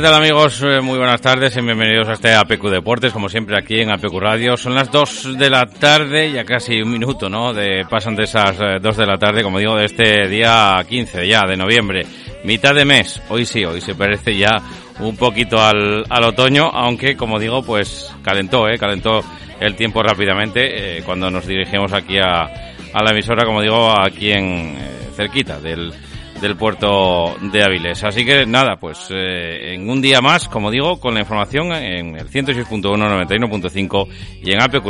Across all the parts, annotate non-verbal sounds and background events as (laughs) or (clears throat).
¿Qué tal amigos? Eh, Muy buenas tardes y bienvenidos a este APQ Deportes, como siempre aquí en APQ Radio. Son las 2 de la tarde, ya casi un minuto, ¿no? De, pasan de esas eh, 2 de la tarde, como digo, de este día 15 ya de noviembre. Mitad de mes, hoy sí, hoy se parece ya un poquito al, al otoño, aunque como digo, pues calentó, ¿eh? Calentó el tiempo rápidamente eh, cuando nos dirigimos aquí a, a la emisora, como digo, aquí en eh, cerquita del del puerto de Avilés. Así que nada, pues eh, en un día más, como digo, con la información en el 106.1, 91.5 y en empty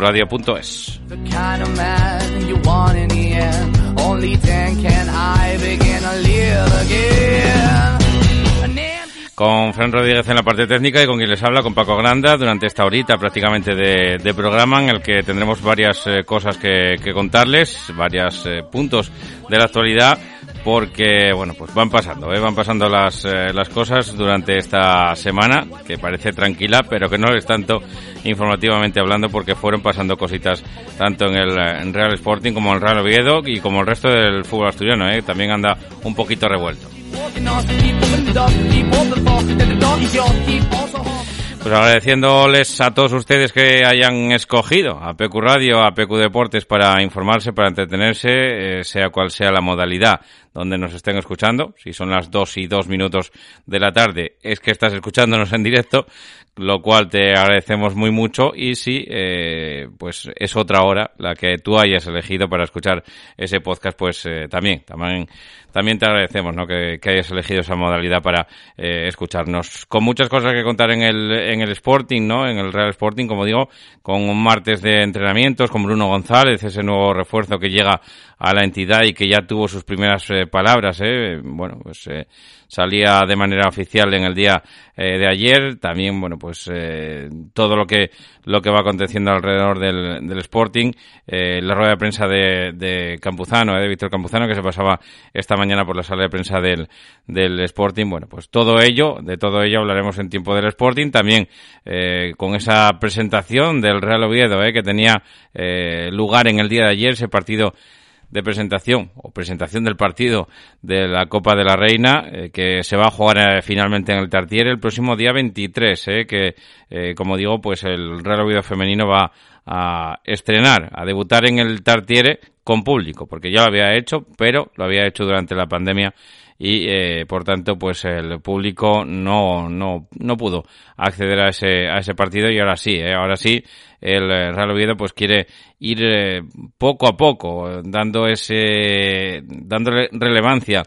Con Fran Rodríguez en la parte técnica y con quien les habla, con Paco Granda, durante esta horita prácticamente de, de programa en el que tendremos varias eh, cosas que, que contarles, varios puntos de la actualidad, porque, bueno, pues van pasando, ¿eh? van pasando las, eh, las cosas durante esta semana, que parece tranquila, pero que no es tanto informativamente hablando, porque fueron pasando cositas tanto en el en Real Sporting como en el Real Oviedo y como el resto del fútbol asturiano, ¿eh? también anda un poquito revuelto. Pues agradeciéndoles a todos ustedes que hayan escogido a Radio, a Deportes para informarse, para entretenerse, eh, sea cual sea la modalidad donde nos estén escuchando. Si son las dos y dos minutos de la tarde, es que estás escuchándonos en directo, lo cual te agradecemos muy mucho. Y si, eh, pues es otra hora la que tú hayas elegido para escuchar ese podcast, pues eh, también, también, también te agradecemos, ¿no? Que, que hayas elegido esa modalidad para eh, escucharnos. Con muchas cosas que contar en el, en el Sporting, ¿no? En el Real Sporting, como digo, con un martes de entrenamientos con Bruno González, ese nuevo refuerzo que llega a la entidad y que ya tuvo sus primeras eh, palabras, ¿eh? Bueno, pues eh, salía de manera oficial en el día eh, de ayer. También, bueno, pues eh, todo lo que lo que va aconteciendo alrededor del, del Sporting, la rueda de prensa de, de Campuzano, de Víctor Campuzano, que se pasaba esta mañana por la sala de prensa del, del Sporting. Bueno, pues todo ello, de todo ello hablaremos en tiempo del Sporting. También con esa presentación del Real Oviedo, que tenía lugar en el día de ayer, ese partido de presentación o presentación del partido de la Copa de la Reina eh, que se va a jugar eh, finalmente en el Tartiere el próximo día 23 eh, que como digo pues el Real Oviedo femenino va a estrenar a debutar en el Tartiere con público porque ya lo había hecho pero lo había hecho durante la pandemia y eh, por tanto pues el público no no no pudo acceder a ese a ese partido y ahora sí eh, ahora sí el eh, Real Oviedo pues quiere ir eh, poco a poco dando ese dándole relevancia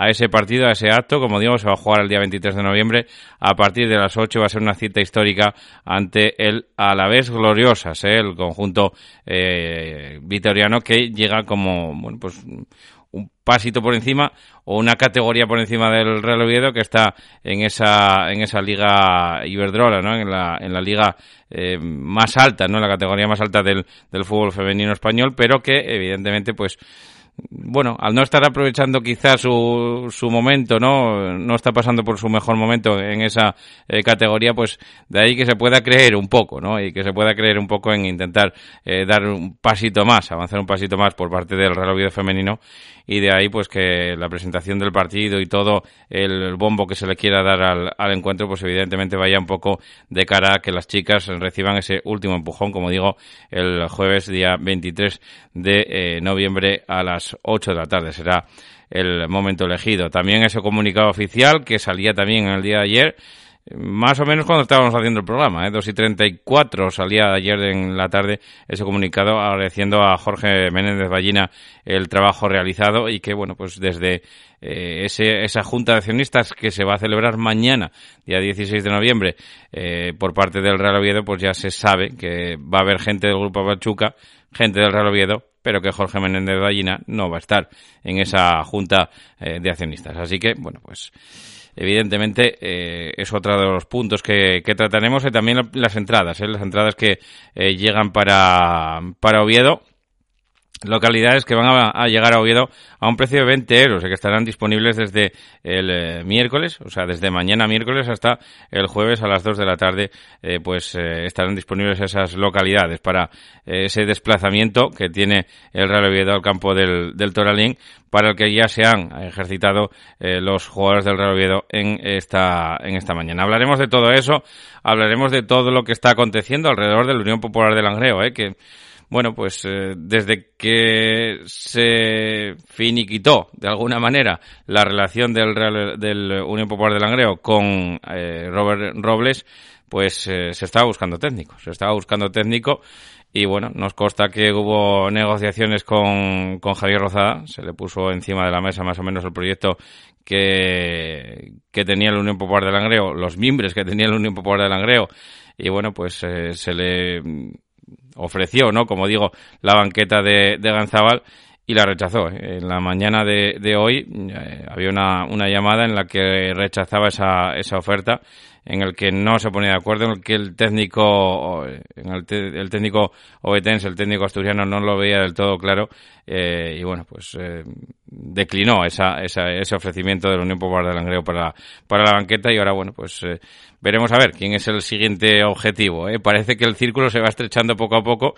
a ese partido, a ese acto, como digo, se va a jugar el día 23 de noviembre a partir de las 8 va a ser una cita histórica ante el Alavés Gloriosas, ¿eh? el conjunto eh, vitoriano que llega como bueno, pues un pasito por encima o una categoría por encima del Real Oviedo que está en esa en esa liga Iberdrola, ¿no? En la en la liga eh, más alta, ¿no? En la categoría más alta del del fútbol femenino español, pero que evidentemente pues bueno, al no estar aprovechando quizás su, su momento, ¿no? No está pasando por su mejor momento en esa eh, categoría, pues de ahí que se pueda creer un poco, ¿no? Y que se pueda creer un poco en intentar eh, dar un pasito más, avanzar un pasito más por parte del Real Oviedo femenino y de ahí pues que la presentación del partido y todo el bombo que se le quiera dar al, al encuentro pues evidentemente vaya un poco de cara a que las chicas reciban ese último empujón como digo el jueves día 23 de eh, noviembre a las 8 de la tarde. Será el momento elegido. También ese comunicado oficial que salía también en el día de ayer más o menos cuando estábamos haciendo el programa, ¿eh? 2 y 34 salía ayer en la tarde ese comunicado agradeciendo a Jorge Menéndez Ballina el trabajo realizado y que, bueno, pues desde eh, ese, esa junta de accionistas que se va a celebrar mañana, día 16 de noviembre, eh, por parte del Real Oviedo, pues ya se sabe que va a haber gente del Grupo Pachuca, gente del Real Oviedo, pero que Jorge Menéndez Ballina no va a estar en esa junta eh, de accionistas. Así que, bueno, pues evidentemente eh, es otro de los puntos que, que trataremos y también las entradas, ¿eh? las entradas que eh, llegan para, para Oviedo localidades que van a, llegar a Oviedo a un precio de 20 euros y que estarán disponibles desde el eh, miércoles, o sea, desde mañana miércoles hasta el jueves a las 2 de la tarde, eh, pues eh, estarán disponibles esas localidades para ese desplazamiento que tiene el Real Oviedo al campo del, del Toralín, para el que ya se han ejercitado los jugadores del Real Oviedo en esta, en esta mañana. Hablaremos de todo eso, hablaremos de todo lo que está aconteciendo alrededor de la Unión Popular del Langreo, eh, que bueno, pues eh, desde que se finiquitó de alguna manera la relación del, Real, del Unión Popular de Langreo con eh, Robert Robles, pues eh, se estaba buscando técnico, se estaba buscando técnico y bueno, nos consta que hubo negociaciones con, con Javier Rozada, se le puso encima de la mesa más o menos el proyecto que, que tenía la Unión Popular de Langreo, los miembros que tenía la Unión Popular de Langreo, y bueno, pues eh, se le ofreció, ¿no? Como digo, la banqueta de, de Ganzabal y la rechazó. En la mañana de, de hoy eh, había una, una, llamada en la que rechazaba esa, esa oferta en el que no se ponía de acuerdo, en el que el técnico, en el, el técnico obetense, el técnico asturiano no lo veía del todo claro eh, y bueno, pues eh, declinó esa, esa, ese ofrecimiento de la Unión Popular de Langreo para, para la banqueta y ahora bueno, pues eh, veremos a ver quién es el siguiente objetivo. Parece que el círculo se va estrechando poco a poco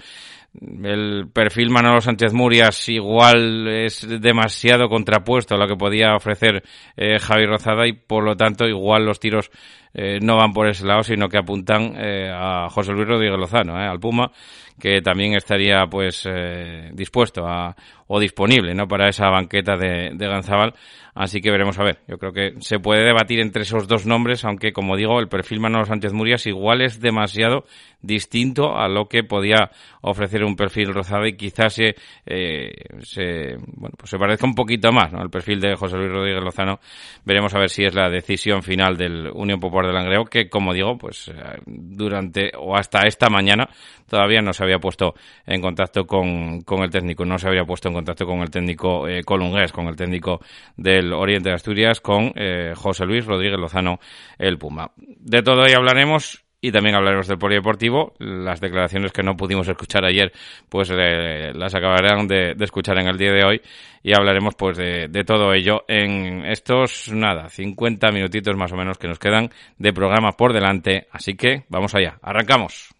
el perfil Manolo Sánchez Murias igual es demasiado contrapuesto a lo que podía ofrecer Javi Rozada y por lo tanto igual los tiros eh, no van por ese lado sino que apuntan eh, a José Luis Rodríguez Lozano, eh, al Puma que también estaría pues eh, dispuesto a, o disponible no para esa banqueta de, de Ganzabal así que veremos a ver yo creo que se puede debatir entre esos dos nombres aunque como digo el perfil Manolo Sánchez Murias igual es demasiado distinto a lo que podía ofrecer un perfil Rozada y quizás se, eh, se bueno pues se parezca un poquito más ¿no? al perfil de José Luis Rodríguez Lozano. Veremos a ver si es la decisión final del Unión Popular de Langreo que como digo pues eh, durante o hasta esta mañana todavía no se había puesto en contacto con, con el técnico, no se había puesto en contacto con el técnico eh, colungués, con el técnico del Oriente de Asturias, con eh, José Luis Rodríguez Lozano, el Puma. De todo ello hablaremos y también hablaremos del polideportivo. Las declaraciones que no pudimos escuchar ayer, pues eh, las acabarán de, escuchar en el día de hoy y hablaremos pues de, de, todo ello en estos, nada, 50 minutitos más o menos que nos quedan de programa por delante. Así que vamos allá, arrancamos.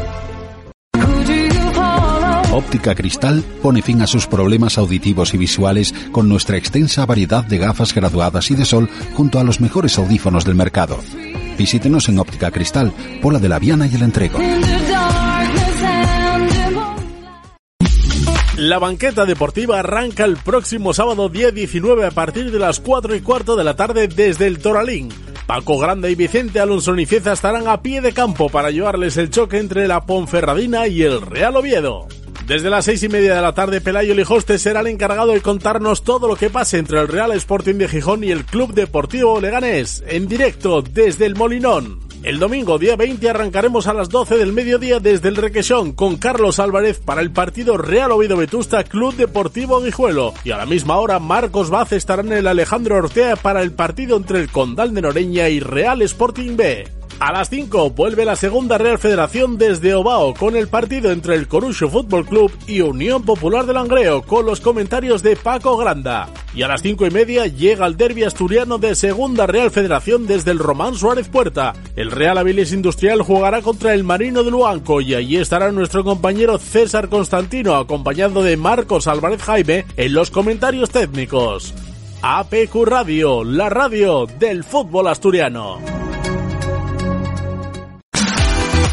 Óptica Cristal pone fin a sus problemas auditivos y visuales con nuestra extensa variedad de gafas graduadas y de sol junto a los mejores audífonos del mercado. Visítenos en Óptica Cristal, Pola de la Viana y el Entrego. La banqueta deportiva arranca el próximo sábado día 19 a partir de las 4 y cuarto de la tarde desde el Toralín. Paco Grande y Vicente Alonso Nicieza estarán a pie de campo para llevarles el choque entre la Ponferradina y el Real Oviedo. Desde las seis y media de la tarde, Pelayo Lijoste será el encargado de contarnos todo lo que pase entre el Real Sporting de Gijón y el Club Deportivo Leganés, en directo desde el Molinón. El domingo, día 20, arrancaremos a las 12 del mediodía desde el Requesón con Carlos Álvarez para el partido Real Oviedo Vetusta Club Deportivo Guijuelo. Y a la misma hora, Marcos Vaz estará en el Alejandro Ortea para el partido entre el Condal de Noreña y Real Sporting B. A las 5 vuelve la segunda Real Federación desde Obao con el partido entre el Corucho Fútbol Club y Unión Popular de Langreo con los comentarios de Paco Granda. Y a las 5 y media llega el derbi asturiano de segunda Real Federación desde el Román Suárez Puerta. El Real Aviles Industrial jugará contra el Marino de Luanco y allí estará nuestro compañero César Constantino acompañado de Marcos Álvarez Jaime en los comentarios técnicos. APQ Radio, la radio del fútbol asturiano.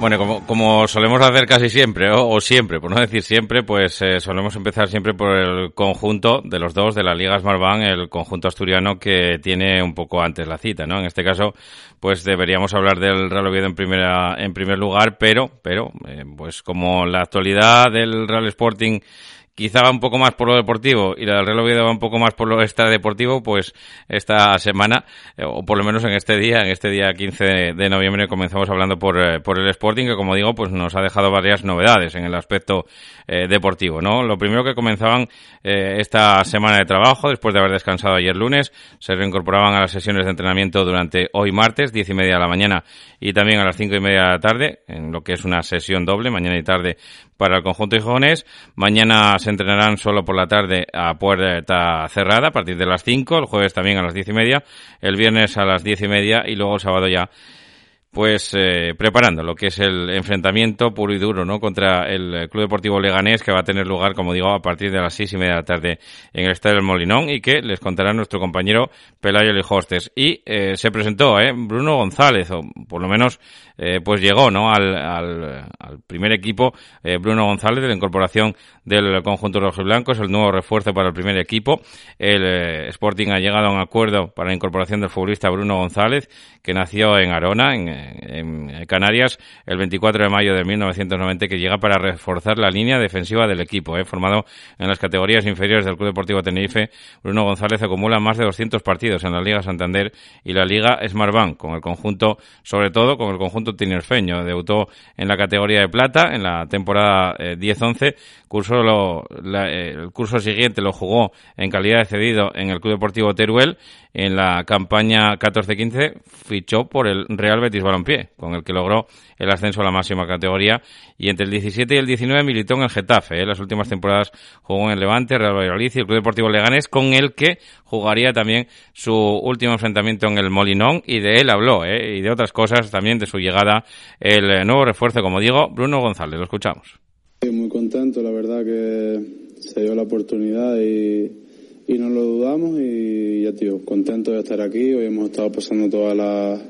Bueno, como, como solemos hacer casi siempre, o, o siempre, por no decir siempre, pues eh, solemos empezar siempre por el conjunto de los dos de la Liga Smartbank, el conjunto asturiano que tiene un poco antes la cita, ¿no? En este caso, pues deberíamos hablar del Real Oviedo en primera, en primer lugar, pero, pero, eh, pues como la actualidad del Real Sporting quizá va un poco más por lo deportivo y la Real Oviedo va un poco más por lo extradeportivo, pues esta semana, eh, o por lo menos en este día, en este día 15 de noviembre, comenzamos hablando por, eh, por el Sporting, que como digo, pues nos ha dejado varias novedades en el aspecto eh, deportivo, ¿no? Lo primero que comenzaban esta semana de trabajo, después de haber descansado ayer lunes, se reincorporaban a las sesiones de entrenamiento durante hoy martes, diez y media de la mañana y también a las cinco y media de la tarde, en lo que es una sesión doble, mañana y tarde para el conjunto de jóvenes. Mañana se entrenarán solo por la tarde a puerta cerrada a partir de las 5, el jueves también a las diez y media, el viernes a las diez y media y luego el sábado ya pues eh, preparando lo que es el enfrentamiento puro y duro no contra el Club Deportivo Leganés que va a tener lugar como digo a partir de las seis y media de la tarde en el Estadio del Molinón y que les contará nuestro compañero Pelayo Lijostes y eh, se presentó eh, Bruno González o por lo menos eh, pues llegó no al, al, primer equipo eh, Bruno González de la incorporación del conjunto rojo y blanco es el nuevo refuerzo para el primer equipo el eh, Sporting ha llegado a un acuerdo para la incorporación del futbolista Bruno González que nació en Arona en Canarias el 24 de mayo de 1990 que llega para reforzar la línea defensiva del equipo. Formado en las categorías inferiores del Club Deportivo Tenerife, Bruno González acumula más de 200 partidos en la Liga Santander y la Liga Smartbank con el conjunto, sobre todo con el conjunto tinerfeño. Debutó en la categoría de plata en la temporada eh, 10-11, curso lo, eh, el curso siguiente lo jugó en calidad de cedido en el Club Deportivo Teruel en la campaña 14-15 fichó por el Real Betis Balompié, con el que logró el ascenso a la máxima categoría y entre el 17 y el 19 militó en el Getafe. ¿eh? las últimas temporadas jugó en el Levante, Real Valladolid y el Club Deportivo Leganés, con el que jugaría también su último enfrentamiento en el Molinón y de él habló, ¿eh? y de otras cosas también de su llegada el nuevo refuerzo, como digo, Bruno González. Lo escuchamos. Muy contento, la verdad que se dio la oportunidad y y no lo dudamos y ya tío, contento de estar aquí. Hoy hemos estado pasando todas las,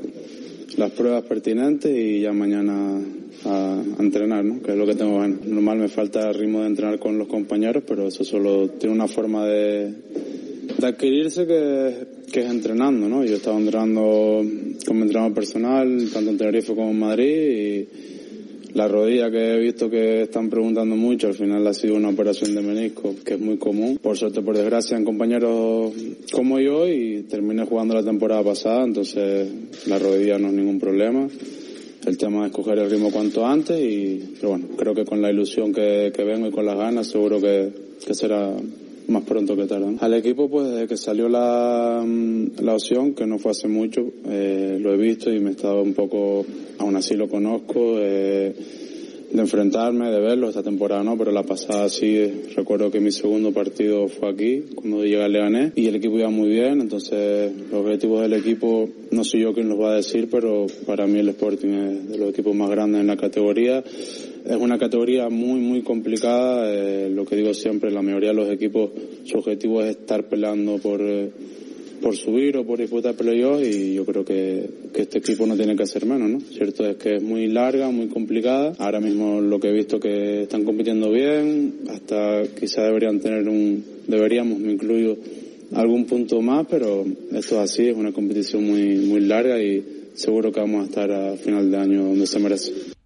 las pruebas pertinentes y ya mañana a, a, entrenar, ¿no? que es lo que tengo ganas. Normal me falta el ritmo de entrenar con los compañeros, pero eso solo tiene una forma de, de adquirirse que, que es entrenando. ¿no? Yo he estado entrenando como entrenador personal, tanto en Tenerife como en Madrid y la rodilla que he visto que están preguntando mucho, al final ha sido una operación de menisco, que es muy común. Por suerte, por desgracia, en compañeros como yo y terminé jugando la temporada pasada, entonces la rodilla no es ningún problema. El tema es coger el ritmo cuanto antes y, pero bueno, creo que con la ilusión que, que vengo y con las ganas seguro que, que será más pronto que tarde. Al equipo, pues desde que salió la, la opción, que no fue hace mucho, eh, lo he visto y me he estado un poco, aún así lo conozco, eh, de enfrentarme, de verlo, esta temporada no, pero la pasada sí, recuerdo que mi segundo partido fue aquí, cuando llegué al Leganés, y el equipo iba muy bien, entonces los objetivos del equipo, no soy yo quien los va a decir, pero para mí el Sporting es de los equipos más grandes en la categoría. Es una categoría muy, muy complicada, eh, lo que digo siempre, la mayoría de los equipos, su objetivo es estar peleando por... Eh, por subir o por disputar playoffs y yo creo que, que, este equipo no tiene que hacer menos, ¿no? Cierto es que es muy larga, muy complicada. Ahora mismo lo que he visto que están compitiendo bien, hasta quizá deberían tener un, deberíamos, me incluyo, algún punto más, pero esto es así, es una competición muy, muy larga y seguro que vamos a estar a final de año donde se merece.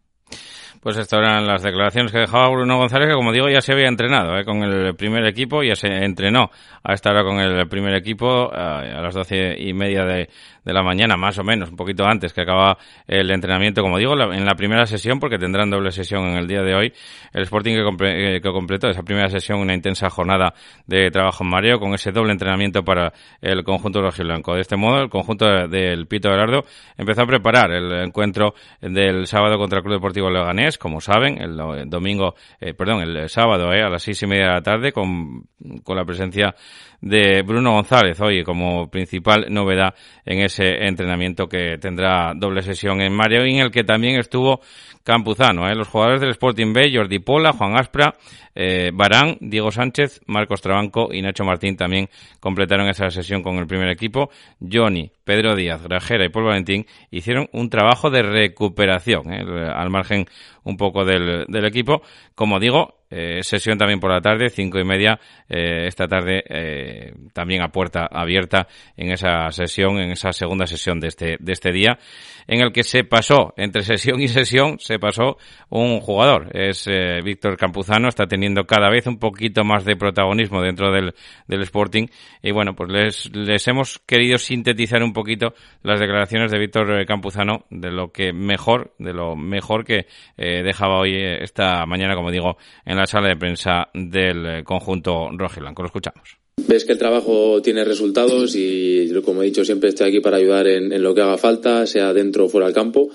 Pues estas eran las declaraciones que dejaba Bruno González, que como digo ya se había entrenado ¿eh? con el primer equipo, ya se entrenó a esta hora con el primer equipo eh, a las doce y media de, de la mañana, más o menos, un poquito antes que acaba el entrenamiento, como digo, en la primera sesión, porque tendrán doble sesión en el día de hoy, el Sporting que, eh, que completó esa primera sesión, una intensa jornada de trabajo en Mario, con ese doble entrenamiento para el conjunto rojiblanco. De este modo, el conjunto del Pito Gerardo empezó a preparar el encuentro del sábado contra el Club Deportivo Leganés, como saben, el, domingo, eh, perdón, el sábado eh, a las seis y media de la tarde, con, con la presencia de Bruno González hoy como principal novedad en ese entrenamiento que tendrá doble sesión en Mario en el que también estuvo Campuzano. ¿eh? Los jugadores del Sporting B, Jordi Pola, Juan Aspra, eh, Barán, Diego Sánchez, Marcos Trabanco y Nacho Martín también completaron esa sesión con el primer equipo. Johnny, Pedro Díaz, Grajera y Paul Valentín hicieron un trabajo de recuperación ¿eh? al margen un poco del, del equipo. Como digo, eh, sesión también por la tarde, cinco y media, eh, esta tarde eh, también a puerta abierta en esa sesión, en esa segunda sesión de este, de este día, en el que se pasó, entre sesión y sesión, se pasó un jugador. Es Víctor Campuzano, está teniendo cada vez un poquito más de protagonismo dentro del, del Sporting. Y bueno, pues les, les hemos querido sintetizar un poquito las declaraciones de Víctor Campuzano de lo que mejor, de lo mejor que dejaba hoy esta mañana, como digo, en la sala de prensa del eh, conjunto rojiblanco. Lo escuchamos. Ves que el trabajo tiene resultados y, como he dicho, siempre estoy aquí para ayudar en, lo que haga falta, sea dentro o fuera del campo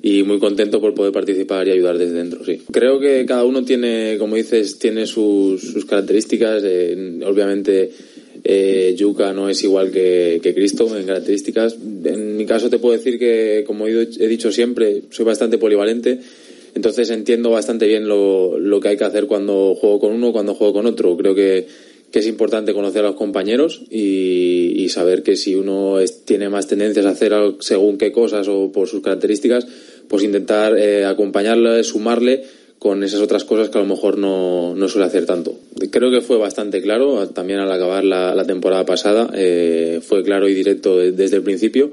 y muy contento por poder participar y ayudar desde dentro, sí. Creo que cada uno tiene, como dices, tiene sus, características. Eh, obviamente, eh, Yuka no es igual que, que, Cristo en características. En mi caso te puedo decir que, como he dicho siempre, soy bastante polivalente entonces entiendo bastante bien lo, lo que hay que hacer cuando juego con uno, cuando juego con otro. Creo que, que es importante conocer a los compañeros y, saber que si uno tiene más tendencias a hacer según qué cosas o por sus características, pues intentar eh, acompañarle, sumarle con esas otras cosas que a lo mejor no, no, suele hacer tanto. Creo que fue bastante claro, también al acabar la, la temporada pasada, eh, fue claro y directo desde el principio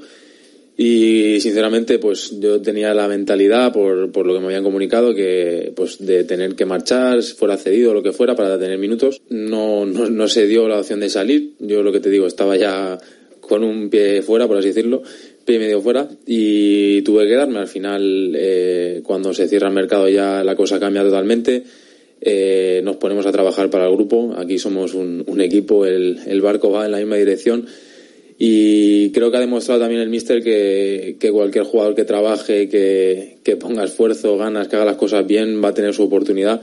y sinceramente, pues yo tenía la mentalidad, por, por lo que me habían comunicado, que pues de tener que marchar, fuera cedido o lo que fuera, para tener minutos. No, no, no se dio la opción de salir. Yo lo que te digo, estaba ya con un pie fuera, por así decirlo, pie medio fuera, y tuve que quedarme. Al final, eh, cuando se cierra el mercado ya la cosa cambia totalmente. Eh, nos ponemos a trabajar para el grupo. Aquí somos un, un equipo, el, el barco va en la misma dirección y creo que ha demostrado también el míster que, que cualquier jugador que trabaje, que, que, ponga esfuerzo, ganas, que haga las cosas bien, va a tener su oportunidad.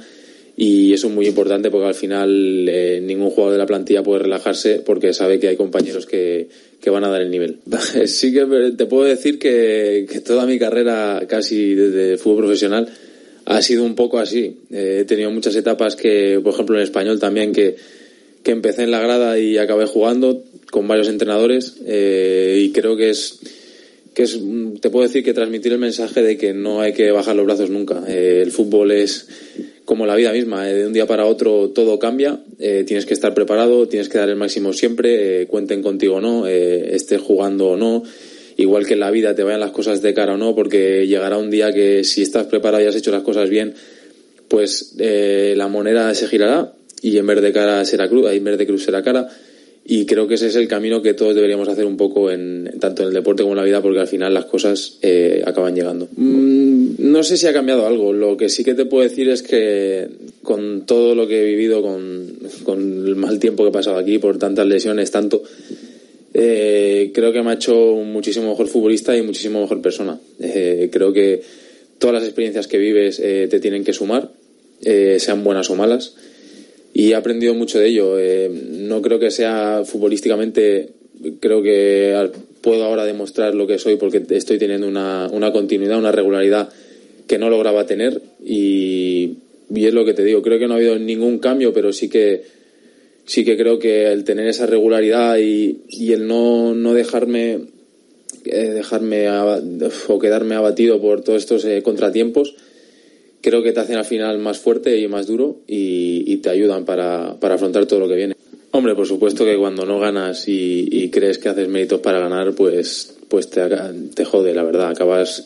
Y eso es muy importante porque al final eh, ningún jugador de la plantilla puede relajarse porque sabe que hay compañeros que, que van a dar el nivel. (laughs) sí que te puedo decir que, que toda mi carrera casi desde fútbol profesional ha sido un poco así. Eh, he tenido muchas etapas que, por ejemplo, en español también, que, que empecé en la grada y acabé jugando con varios entrenadores eh, y creo que es que es te puedo decir que transmitir el mensaje de que no hay que bajar los brazos nunca. Eh, el fútbol es como la vida misma eh, de un día para otro todo cambia tienes que estar preparado tienes que dar el máximo siempre cuenten contigo o no estés jugando o no igual que en la vida te vayan las cosas de cara o no porque llegará un día que si estás preparado y has hecho las cosas bien pues la moneda se girará y en vez de cara será cruz en vez de cruz será cara y creo que ese es el camino que todos deberíamos hacer un poco en tanto en el deporte como en la vida porque al final las cosas eh, acaban llegando. Mm, no sé si ha cambiado algo. Lo que sí que te puedo decir es que con todo lo que he vivido con, con el mal tiempo que he pasado aquí por tantas lesiones tanto eh, creo que me ha hecho un muchísimo mejor futbolista y muchísimo mejor persona. Eh, creo que todas las experiencias que vives eh, te tienen que sumar, eh, sean buenas o malas. Y he aprendido mucho de ello. Eh, no creo que sea futbolísticamente, creo que puedo ahora demostrar lo que soy porque estoy teniendo una, una continuidad, una regularidad que no lograba tener y, y es lo que te digo. Creo que no ha habido ningún cambio, pero sí que sí que creo que el tener esa regularidad y, y el no, no dejarme eh, dejarme o quedarme abatido por todos estos eh, contratiempos, creo que te hacen al final más fuerte y más duro y, te ayudan para, para, afrontar todo lo que viene. Hombre, por supuesto que cuando no ganas y, crees que haces méritos para ganar, pues, pues te, te jode, la verdad. Acabas,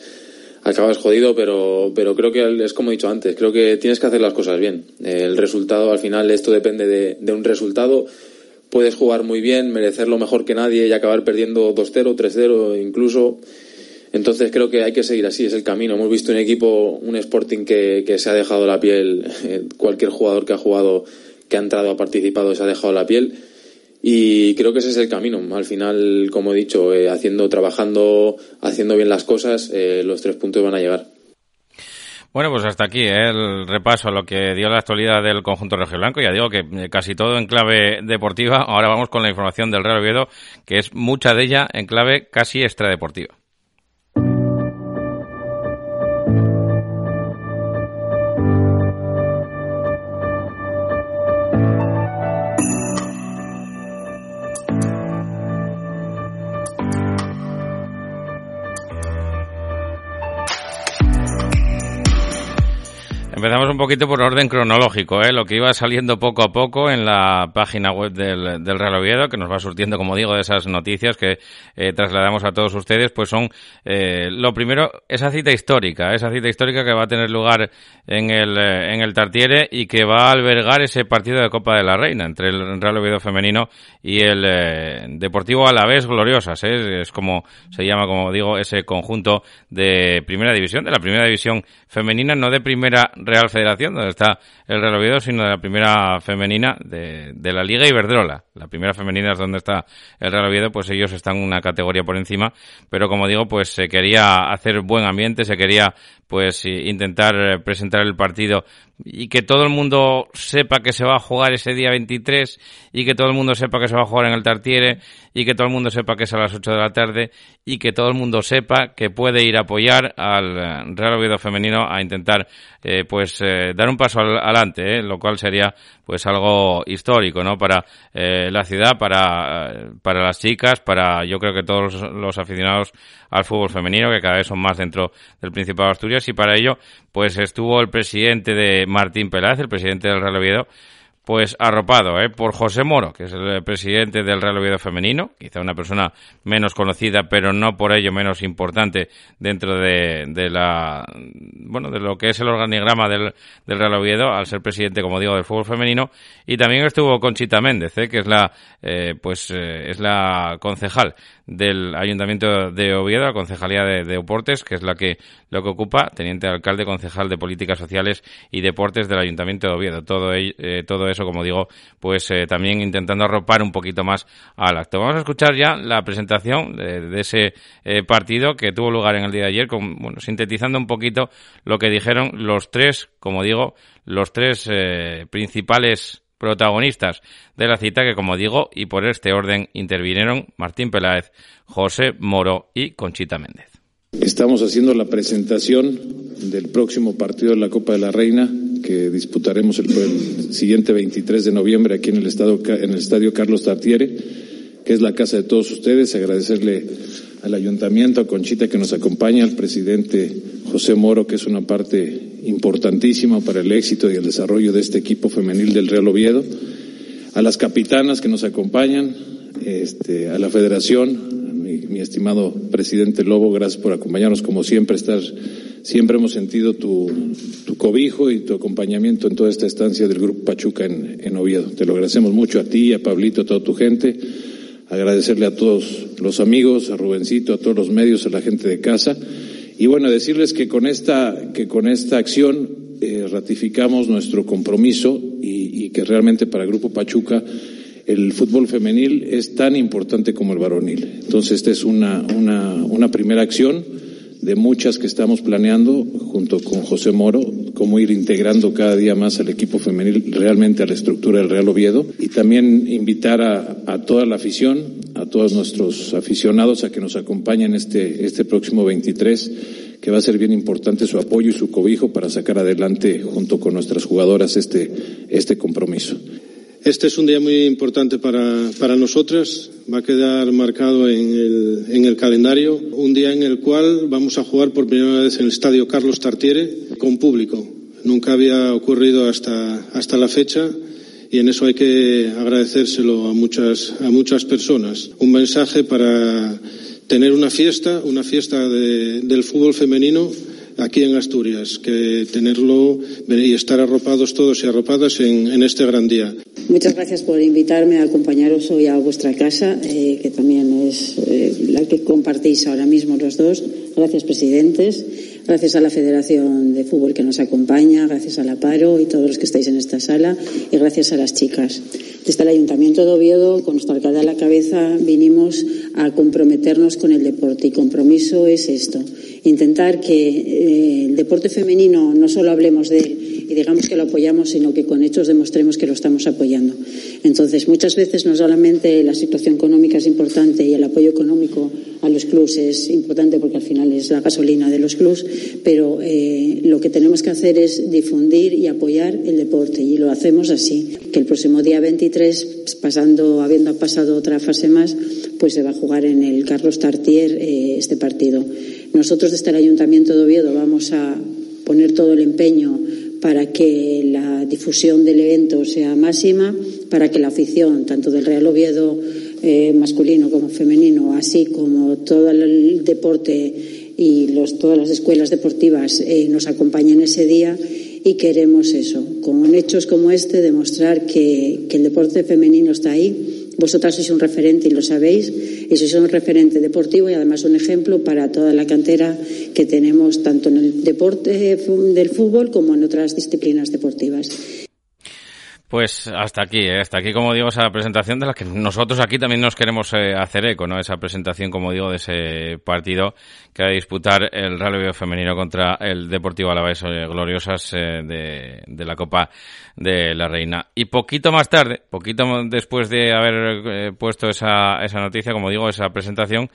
acabas jodido, pero, pero creo que es como he dicho antes, creo que tienes que hacer las cosas bien. El resultado, al final, esto depende de, de un resultado puedes jugar muy bien, merecerlo mejor que nadie y acabar perdiendo 2-0, 3-0 incluso. Entonces creo que hay que seguir así, es el camino. Hemos visto un equipo, un Sporting que, que se ha dejado la piel, (laughs) eh, cualquier jugador que ha jugado, que ha entrado, ha participado, se ha dejado la piel. Y creo que ese es el camino. Al final, como he dicho, eh, haciendo, trabajando, haciendo bien las cosas, eh, los tres puntos van a llegar. Bueno, pues hasta aquí el repaso a lo que dio la actualidad del conjunto blanco. Ya digo que casi todo en clave deportiva. Ahora vamos con la información del Real Oviedo, que es mucha de ella en clave casi extradeportiva. Empezamos un poquito por orden cronológico, ¿eh? lo que iba saliendo poco a poco en la página web del, Real Oviedo, que nos va surtiendo, como digo, de esas noticias que eh, trasladamos a todos ustedes, pues son, eh, lo primero, esa cita histórica, esa cita histórica que va a tener lugar en el, eh, en el Tartiere y que va a albergar ese partido de Copa de la Reina entre el Real Oviedo femenino y el eh, Deportivo Alavés Gloriosas, ¿eh? es como se llama, como digo, ese conjunto de primera división, de la primera división femenina, no de primera Real Federación, donde está el Real Oviedo, sino de la primera femenina de, de la Liga Iberdrola. La primera femenina es donde está el Real Oviedo, pues ellos están una categoría por encima, pero como digo, pues se quería hacer buen ambiente, se quería pues intentar presentar el partido y que todo el mundo sepa que se va a jugar ese día 23 y que todo el mundo sepa que se va a jugar en el Tartiere y que todo el mundo sepa que es a las 8 de la tarde y que todo el mundo sepa que puede ir a apoyar al Real Oviedo femenino a intentar eh, pues eh, dar un paso adelante, eh, lo cual sería pues algo histórico, ¿no? Para eh, la ciudad, para, para las chicas, para yo creo que todos los, aficionados al fútbol femenino, que cada vez son más dentro del Principado de Asturias, y para ello, pues estuvo el presidente de Martín Peláez, el presidente del Real Oviedo, pues arropado ¿eh? por José Moro, que es el presidente del Real Oviedo Femenino, quizá una persona menos conocida, pero no por ello menos importante dentro de, de la bueno de lo que es el organigrama del, del, Real Oviedo, al ser presidente, como digo, del fútbol femenino, y también estuvo Conchita Méndez, ¿eh? que es la eh, pues eh, es la concejal del Ayuntamiento de Oviedo, la Concejalía de, Deportes, que es la que lo que ocupa, teniente alcalde, concejal de Políticas Sociales y Deportes del Ayuntamiento de Oviedo. Todo, eh, todo eso, como digo, pues eh, también intentando arropar un poquito más al acto. Vamos a escuchar ya la presentación de, ese eh, partido que tuvo lugar en el día de ayer, bueno, sintetizando un poquito lo que dijeron los tres, como digo, los tres principales protagonistas de la cita que, como digo, y por este orden intervinieron Martín Peláez, José Moro y Conchita Méndez. Estamos haciendo la presentación del próximo partido de la Copa de la Reina que disputaremos el, siguiente 23 de noviembre aquí en el, estado, en el Estadio Carlos Tartiere, que es la casa de todos ustedes. Agradecerle al Ayuntamiento, a Conchita que nos acompaña, al presidente José Moro, que es una parte importantísima para el éxito y el desarrollo de este equipo femenil del Real Oviedo, a las capitanas que nos acompañan, este, a la Federación, mi, estimado presidente Lobo, gracias por acompañarnos como siempre, estar, siempre hemos sentido tu, tu, cobijo y tu acompañamiento en toda esta estancia del Grupo Pachuca en, en Oviedo. Te lo agradecemos mucho a ti, a Pablito, a toda tu gente agradecerle a todos los amigos, a Rubencito, a todos los medios, a la gente de casa. Y bueno, decirles que con esta, que con esta acción eh, ratificamos nuestro compromiso y, y, que realmente para el Grupo Pachuca el fútbol femenil es tan importante como el varonil. Entonces, esta es una, una, una primera acción de muchas que estamos planeando junto con José Moro, cómo ir integrando cada día más al equipo femenil realmente a la estructura del Real Oviedo y también invitar a, a toda la afición, a todos nuestros aficionados a que nos acompañen este, este próximo 23 que va a ser bien importante su apoyo y su cobijo para sacar adelante junto con nuestras jugadoras este, este compromiso. Este es un día muy importante para, para nosotras, va a quedar marcado en el, en el, calendario, un día en el cual vamos a jugar por primera vez en el Estadio Carlos Tartiere con público. Nunca había ocurrido hasta, hasta la fecha y en eso hay que agradecérselo a muchas, a muchas personas. Un mensaje para tener una fiesta, una fiesta de, del fútbol femenino aquí en Asturias, que tenerlo y estar arropados todos y arropadas en, este gran día. Muchas gracias por invitarme a acompañaros hoy a vuestra casa, eh, que también es eh, la que compartís ahora mismo los dos. Gracias, presidentes. Gracias a la Federación de Fútbol que nos acompaña, gracias a la Paro y todos los que estáis en esta sala y gracias a las chicas. Desde el Ayuntamiento de Oviedo, con nuestra alcalde a la cabeza, vinimos a comprometernos con el deporte y compromiso es esto, intentar que eh, el deporte femenino no solo hablemos de él y digamos que lo apoyamos, sino que con hechos demostremos que lo estamos apoyando. Entonces, muchas veces no solamente la situación económica es importante y el apoyo económico a los clubs es importante porque al final es la gasolina de los clubs, pero eh, lo que tenemos que hacer es difundir y apoyar el deporte y lo hacemos así, que el próximo día 23, pasando, habiendo pasado otra fase más, pues se va a jugar en el Carlos Tartier eh, este partido. Nosotros desde el Ayuntamiento de Oviedo vamos a poner todo el empeño para que la difusión del evento sea máxima, para que la afición, tanto del Real Oviedo eh, masculino como femenino, así como todo el deporte y los, todas las escuelas deportivas eh, nos acompañen ese día. Y queremos eso, con hechos como este, demostrar que, que el deporte femenino está ahí vosotras sois un referente y lo sabéis, y sois un referente deportivo y además un ejemplo para toda la cantera que tenemos tanto en el deporte del fútbol como en otras disciplinas deportivas. Pues hasta aquí, ¿eh? hasta aquí, como digo, esa presentación de la que nosotros aquí también nos queremos eh, hacer eco, ¿no? Esa presentación, como digo, de ese partido que va a disputar el Oviedo femenino contra el Deportivo Alavés eh, Gloriosas eh, de, de, la Copa de la Reina. Y poquito más tarde, poquito después de haber puesto esa, esa noticia, como digo, esa presentación,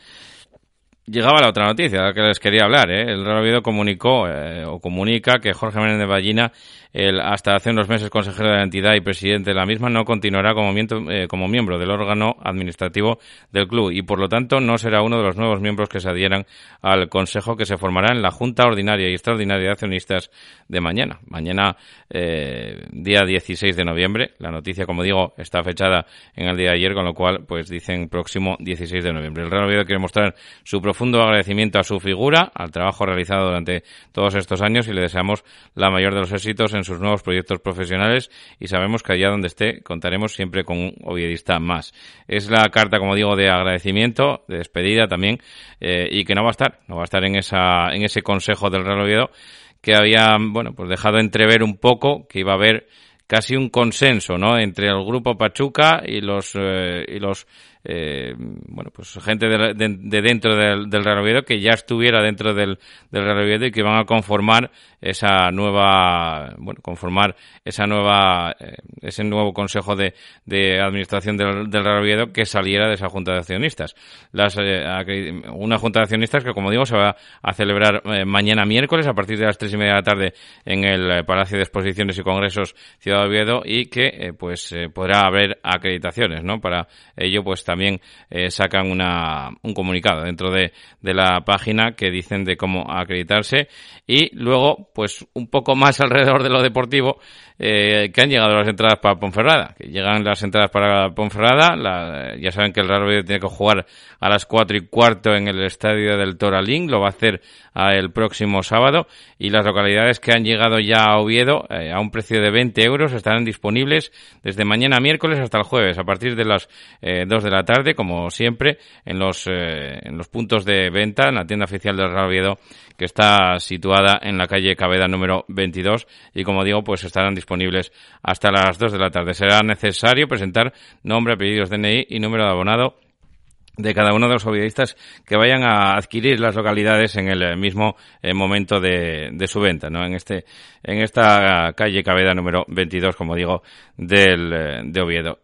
Llegaba la otra noticia de la que les quería hablar. ¿eh? El Real Oviedo comunicó eh, o comunica que Jorge Méndez de Ballina, el hasta hace unos meses consejero de la entidad y presidente de la misma, no continuará como miembro, eh, como miembro del órgano administrativo del club y por lo tanto no será uno de los nuevos miembros que se adhieran al consejo que se formará en la Junta Ordinaria y Extraordinaria de Accionistas de mañana. Mañana, eh, día 16 de noviembre. La noticia, como digo, está fechada en el día de ayer, con lo cual, pues dicen próximo 16 de noviembre. El Real Oviedo quiere mostrar su profundo agradecimiento a su figura, al trabajo realizado durante todos estos años y le deseamos la mayor de los éxitos en sus nuevos proyectos profesionales y sabemos que allá donde esté contaremos siempre con un oviedista más. Es la carta, como digo, de agradecimiento, de despedida también eh, y que no va a estar, no va a estar en, esa, en ese consejo del Real Oviedo que había, bueno, pues dejado entrever un poco que iba a haber casi un consenso, ¿no? Entre el grupo Pachuca y los eh, y los eh, bueno, pues gente de, de, de dentro del, del, Real Oviedo que ya estuviera dentro del, del Real Oviedo y que van a conformar esa nueva, bueno, conformar esa nueva, eh, ese nuevo consejo de, de administración del, del, Real Oviedo que saliera de esa junta de accionistas. Las, eh, una junta de accionistas que, como digo, se va a celebrar eh, mañana miércoles a partir de las tres y media de la tarde en el Palacio de Exposiciones y Congresos Ciudad de Oviedo y que, pues, podrá haber acreditaciones, ¿no? Para ello, pues, también eh, sacan una, un comunicado dentro de, de, la página que dicen de cómo acreditarse. Y luego pues un poco más (laughs) alrededor de lo deportivo eh, que han llegado las entradas para Ponferrada, que llegan las entradas para Ponferrada, la, ya saben que el Real Oviedo tiene que jugar a las cuatro y cuarto en el estadio del Toralín, lo va a hacer a el próximo sábado y las localidades que han llegado ya a Oviedo eh, a un precio de 20 euros estarán disponibles desde mañana miércoles hasta el jueves a partir de las eh, 2 de la tarde, como siempre, en los, eh, en los puntos de venta, en la tienda oficial del Real Oviedo que está situada en la calle Cabeda número 22 y como digo, pues estarán disponibles hasta las 2 de la tarde. Será necesario presentar nombre, apellidos DNI y número de abonado de cada uno de los ovidistas que vayan a adquirir las localidades en el mismo eh, momento de, de, su venta, ¿no? En este, en esta calle Cabeda número 22, como digo, del, eh, de Oviedo.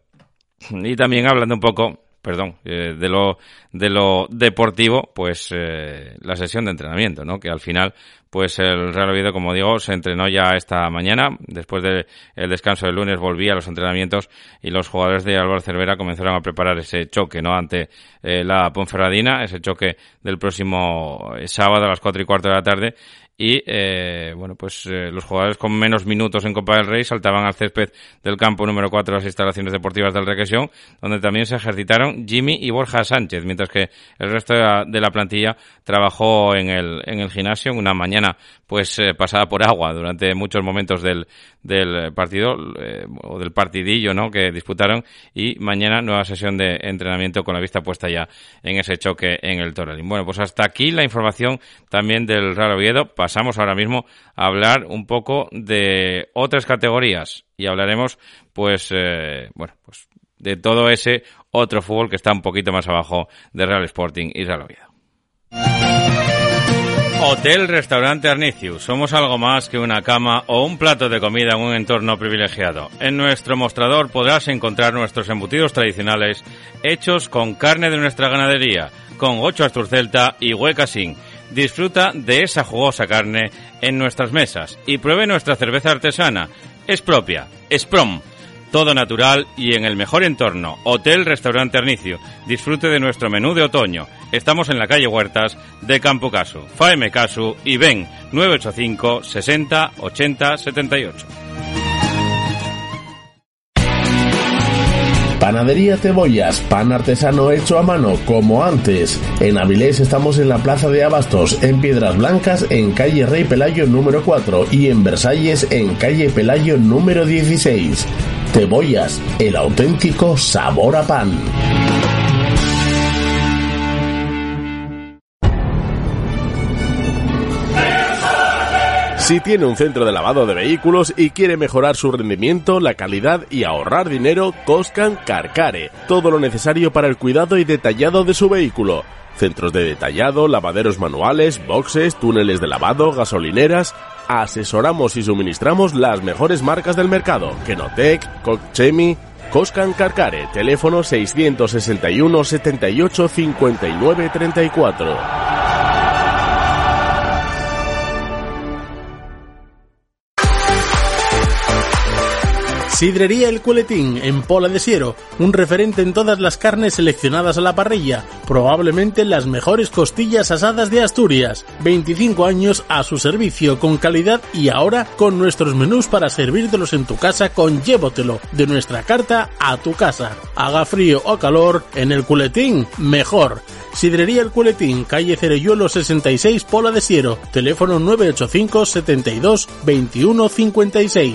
Y también hablando un poco perdón, eh, de lo de lo deportivo, pues eh, la sesión de entrenamiento, ¿no? Que al final, pues el Real Oviedo, como digo, se entrenó ya esta mañana. Después del descanso del lunes volvía a los entrenamientos y los jugadores de Álvaro Cervera comenzaron a preparar ese choque, ¿no? Ante eh, la Ponferradina, ese choque del próximo sábado a las cuatro y cuarto de la tarde y eh, bueno pues eh, los jugadores con menos minutos en Copa del Rey saltaban al césped del campo número 4 de las instalaciones deportivas del Requesión donde también se ejercitaron Jimmy y Borja Sánchez mientras que el resto de la, de la plantilla trabajó en el, en el gimnasio en una mañana pues eh, pasada por agua durante muchos momentos del, del partido eh, o del partidillo ¿no? que disputaron y mañana nueva sesión de entrenamiento con la vista puesta ya en ese choque en el Toralín. Bueno, pues hasta aquí la información también del Real Oviedo. Pasamos ahora mismo a hablar un poco de otras categorías y hablaremos pues eh, bueno, pues de todo ese otro fútbol que está un poquito más abajo de Real Sporting y Real Oviedo. Hotel Restaurante Arnicius. Somos algo más que una cama o un plato de comida en un entorno privilegiado. En nuestro mostrador podrás encontrar nuestros embutidos tradicionales hechos con carne de nuestra ganadería, con ocho asturcelta y huecasín. Disfruta de esa jugosa carne en nuestras mesas y pruebe nuestra cerveza artesana. Es propia, es prom todo natural y en el mejor entorno. Hotel Restaurante Arnicio. Disfrute de nuestro menú de otoño. Estamos en la calle Huertas de Campo Casu. Faeme Casu y ven 985 60 80 78. Panadería Cebollas, pan artesano hecho a mano, como antes. En Avilés estamos en la Plaza de Abastos, en Piedras Blancas, en calle Rey Pelayo número 4 y en Versalles, en calle Pelayo número 16. Cebollas, el auténtico sabor a pan. Si tiene un centro de lavado de vehículos y quiere mejorar su rendimiento, la calidad y ahorrar dinero, Coscan Carcare. Todo lo necesario para el cuidado y detallado de su vehículo. Centros de detallado, lavaderos manuales, boxes, túneles de lavado, gasolineras. Asesoramos y suministramos las mejores marcas del mercado. Kenotec, Cochemi, Coscan Carcare. Teléfono 661 78 59 34. Sidrería El Culetín, en Pola de Siero, un referente en todas las carnes seleccionadas a la parrilla, probablemente las mejores costillas asadas de Asturias. 25 años a su servicio con calidad y ahora con nuestros menús para servírtelos en tu casa con Llévotelo, de nuestra carta a tu casa. Haga frío o calor, en El Culetín, mejor. Sidrería El Culetín, calle Cereyuelo 66, Pola de Siero, teléfono 985 72 21 56.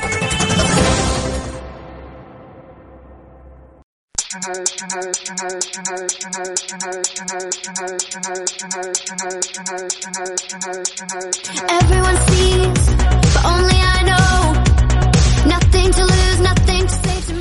Everyone sees, but only I know. Nothing to lose, nothing to say to.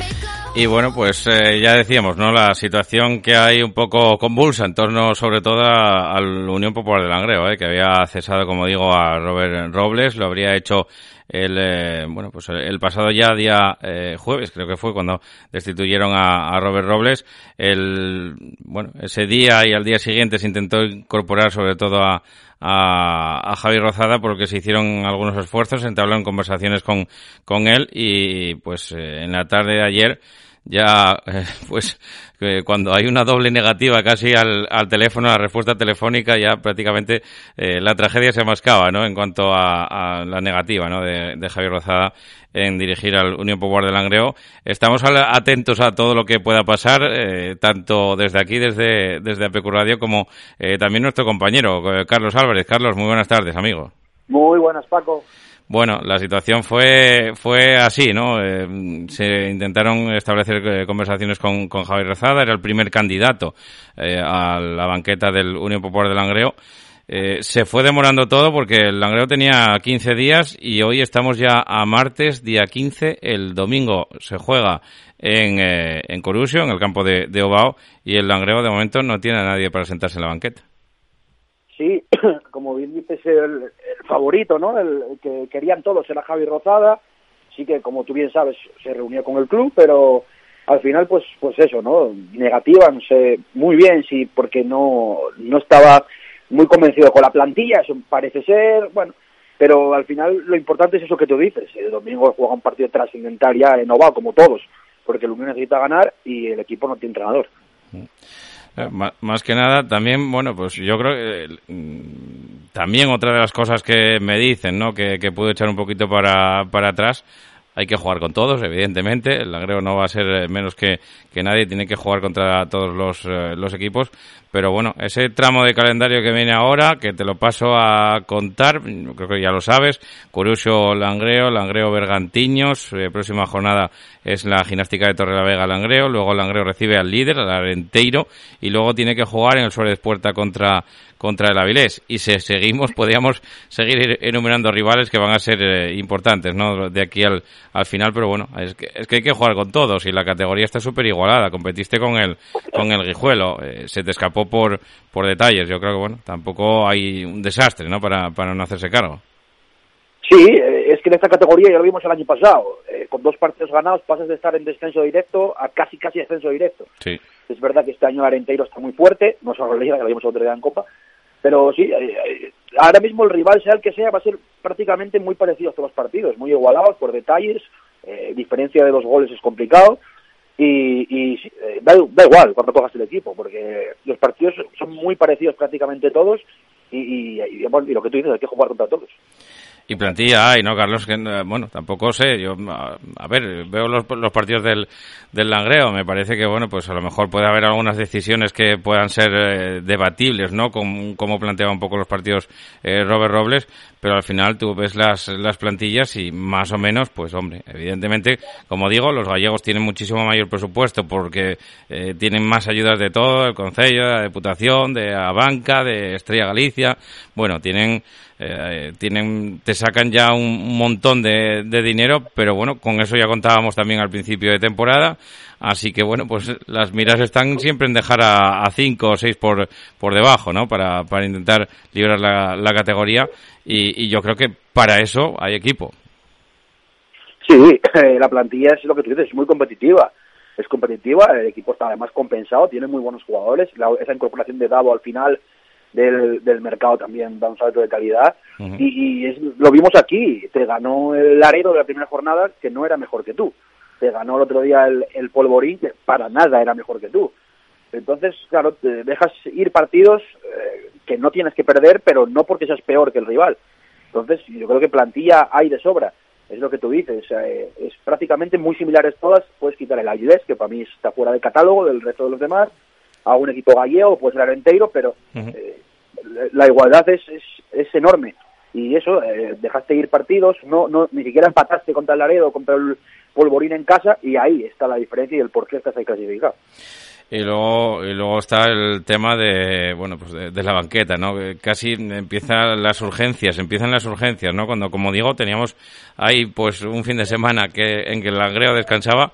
Y bueno, pues eh, ya decíamos, ¿no? La situación que hay un poco convulsa en torno sobre todo a, la Unión Popular de Langreo, ¿eh? que había cesado, como digo, a Robert Robles, lo habría hecho el eh, bueno pues el pasado ya día eh, jueves creo que fue cuando destituyeron a, a, Robert Robles el bueno ese día y al día siguiente se intentó incorporar sobre todo a a, a Javi Rozada porque se hicieron algunos esfuerzos, entablaron conversaciones con, con él y pues eh, en la tarde de ayer ya eh, (laughs) pues eh, cuando hay una doble negativa casi al, al teléfono, a la respuesta telefónica, ya prácticamente eh, la tragedia se mascaba, ¿no? En cuanto a, a la negativa, ¿no? De, Javier Rozada en dirigir al Unión Popular de Langreo. Estamos atentos a todo lo que pueda pasar, eh, tanto desde aquí, desde, desde APQ Radio, como también nuestro compañero, Carlos Álvarez. Carlos, muy buenas tardes, amigo. Muy buenas, Paco. Bueno, la situación fue fue así, ¿no? Eh, se intentaron establecer eh, conversaciones con, Javier Rezada, era el primer candidato eh, a la banqueta del Unión Popular de Langreo. Eh, se fue demorando todo porque el Langreo tenía 15 días y hoy estamos ya a martes, día 15. El domingo se juega en, eh, Corusio, en el campo de, de Obao, y el Langreo de momento no tiene a nadie para sentarse en la banqueta. Sí, (clears throat) como bien dices, el, el favorito, ¿no? El, que querían todos era Javi Rozada. Sí que, como tú bien sabes, se reunió con el club, pero al final, pues, pues eso, ¿no? Negativa, no sé, muy bien, sí, porque no, no estaba muy convencido con la plantilla, eso parece ser, bueno, pero al final lo importante es eso que tú dices. El domingo juega un partido trascendental ya en Ovao, como todos, porque el Unión necesita ganar y el equipo no tiene entrenador. Eh, Más que nada, también, bueno, pues yo creo que mm, también otra de las cosas que me dicen, ¿no? Que, que puedo echar un poquito para, para atrás. Hay que jugar con todos, evidentemente. El Langreo no va a ser eh, menos que, que nadie, tiene que jugar contra todos los, eh, los equipos. Pero bueno, ese tramo de calendario que viene ahora, que te lo paso a contar, creo que ya lo sabes. Curusio Langreo, Langreo Bergantiños. eh, próxima jornada es la gimnástica de Torrelavega Langreo. Luego Langreo recibe al líder, al Arenteiro. Y luego tiene que jugar en el Suárez Puerta contra, contra el Avilés. Y si seguimos, (laughs) podríamos seguir enumerando rivales que van a ser eh, importantes, ¿no? De aquí al, al final, pero bueno, es que, es que hay que jugar con todos y la categoría está súper igualada. Competiste con el, con el Guijuelo, eh, se te escapó por, por detalles. Yo creo que, bueno, tampoco hay un desastre, ¿no? Para, para no hacerse cargo. Sí, eh, es que en esta categoría ya lo vimos el año pasado. Eh, con dos partidos ganados pasas de estar en descenso directo a casi casi descenso directo. Sí. Es verdad que este año el Arenteiro está muy fuerte, no solo la Liga, que lo vimos el otro día en Copa, pero sí, eh, eh, ahora mismo el rival, sea el que sea, va a ser prácticamente muy parecido a todos los partidos, muy igualados por detalles, eh, diferencia de los goles es complicado, y, eh, da, igual cuando cojas el equipo, porque los partidos son muy parecidos prácticamente todos, y, bueno, y lo que tú dices, hay que jugar contra todos. Y plantilla hay, ¿no, Carlos? Que, eh, bueno, tampoco sé. Yo, a, a ver, veo los, los partidos del, del Langreo. Me parece que, bueno, pues a lo mejor puede haber algunas decisiones que puedan ser eh, debatibles, ¿no? Como, como planteaba un poco los partidos eh, Robert Robles. Pero al final tú ves las, las plantillas y más o menos, pues hombre, evidentemente, como digo, los gallegos tienen muchísimo mayor presupuesto porque eh, tienen más ayudas de todo, el Concello, de la Diputación, de la Banca, de Estrella Galicia. Bueno, tienen eh, tienen te sacan ya un, montón de, dinero, pero bueno, con eso ya contábamos también al principio de temporada, así que bueno, pues las miras están siempre en dejar a, a cinco o seis por, por debajo, ¿no? Para, para intentar librar la, la categoría y, y yo creo que para eso hay equipo. Sí, eh, la plantilla es lo que tú dices, es muy competitiva. Es competitiva, el equipo está además compensado, tiene muy buenos jugadores. La, esa incorporación de Davo al final del, del mercado también da un salto de calidad. Uh -huh. Y, y es, lo vimos aquí, te ganó el Laredo de la primera jornada, que no era mejor que tú. Te ganó el otro día el, el Polvorín, que para nada era mejor que tú. Entonces, claro, te dejas ir partidos eh, que no tienes que perder, pero no porque seas peor que el rival. Entonces, yo creo que plantilla hay de sobra. Es lo que tú dices. Eh, es prácticamente muy similares todas. Puedes quitar el Avilés, que para mí está fuera de catálogo del resto de los demás, a un equipo gallego, puede ser Arenteiro, pero uh -huh. eh, la igualdad es, es, es enorme. Y eso, eh, dejaste ir partidos, no, no, ni siquiera empataste contra el Laredo, contra el Polvorín en casa, y ahí está la diferencia y el por qué estás ahí clasificado. Y luego, y luego está el tema de, bueno, pues de, de, la banqueta, ¿no? Casi empiezan las urgencias, empiezan las urgencias, ¿no? Cuando, como digo, teníamos ahí pues un fin de semana que, en que el Langreo descansaba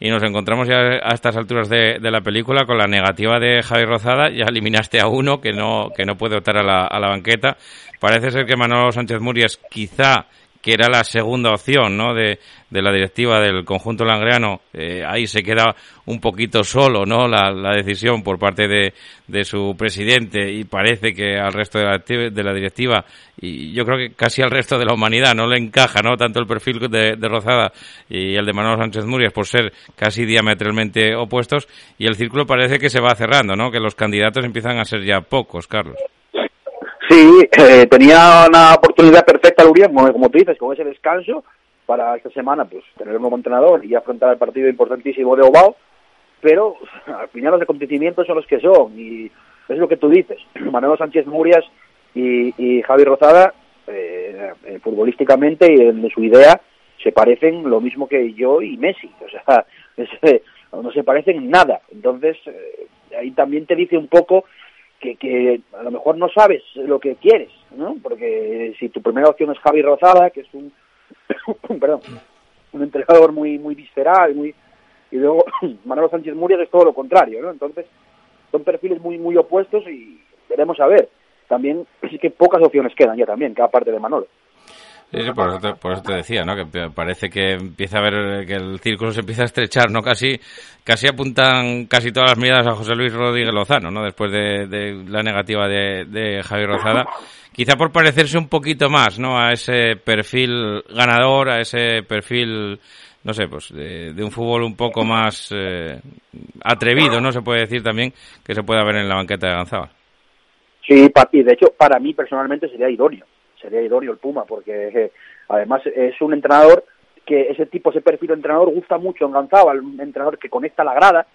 y nos encontramos ya a estas alturas de, de, la película con la negativa de Javi Rozada, ya eliminaste a uno que no, que no puede optar a la, a la banqueta. Parece ser que Manolo Sánchez Murias quizá que era la segunda opción ¿no? de, de la directiva del conjunto langreano, eh, ahí se queda un poquito solo ¿no? la, la decisión por parte de, de, su presidente y parece que al resto de la, de la, directiva y yo creo que casi al resto de la humanidad no le encaja ¿no? tanto el perfil de, de Rozada y el de Manuel Sánchez Murias por ser casi diametralmente opuestos y el círculo parece que se va cerrando, ¿no? que los candidatos empiezan a ser ya pocos, Carlos. Sí, eh, tenía una oportunidad perfecta el como tú dices, con ese descanso para esta semana, pues tener un nuevo entrenador y afrontar el partido importantísimo de Obao, pero al final los acontecimientos son los que son y es lo que tú dices. (clears throat) Manuel Sánchez Murias y, y Javi Rozada, eh, eh, futbolísticamente y en su idea se parecen lo mismo que yo y Messi. O sea, (laughs) eh, no se parecen en nada. Entonces, eh, ahí también te dice un poco que, que a lo mejor no sabes lo que quieres, ¿no? Porque si tu primera opción es Javi Rozada, que es un, (laughs) perdón, un entrenador muy muy visceral, muy y luego (clears throat) Manolo Sánchez Murias es todo lo contrario, ¿no? Entonces, son perfiles muy muy opuestos y veremos a ver. También (clears throat) sí que pocas opciones quedan ya también, cada parte de Manolo. Sí, sí, por, eso te, por eso te decía, ¿no? Que parece que empieza a ver que el círculo se empieza a estrechar, ¿no? Casi, casi apuntan casi todas las miradas a José Luis Rodríguez Lozano, ¿no? Después de, la negativa de, de Javier Rozada. Quizá por parecerse un poquito más, ¿no? A ese perfil ganador, a ese perfil, no sé, pues de, un fútbol un poco más eh, atrevido, ¿no? Se puede decir también que se puede ver en la banqueta de Ganzaba. Sí, pa- y de hecho para mí personalmente sería idóneo, sería idóneo el Puma, porque eh, además es un entrenador que ese tipo, ese perfil de entrenador gusta mucho en Ganzábal, un entrenador que conecta la grada,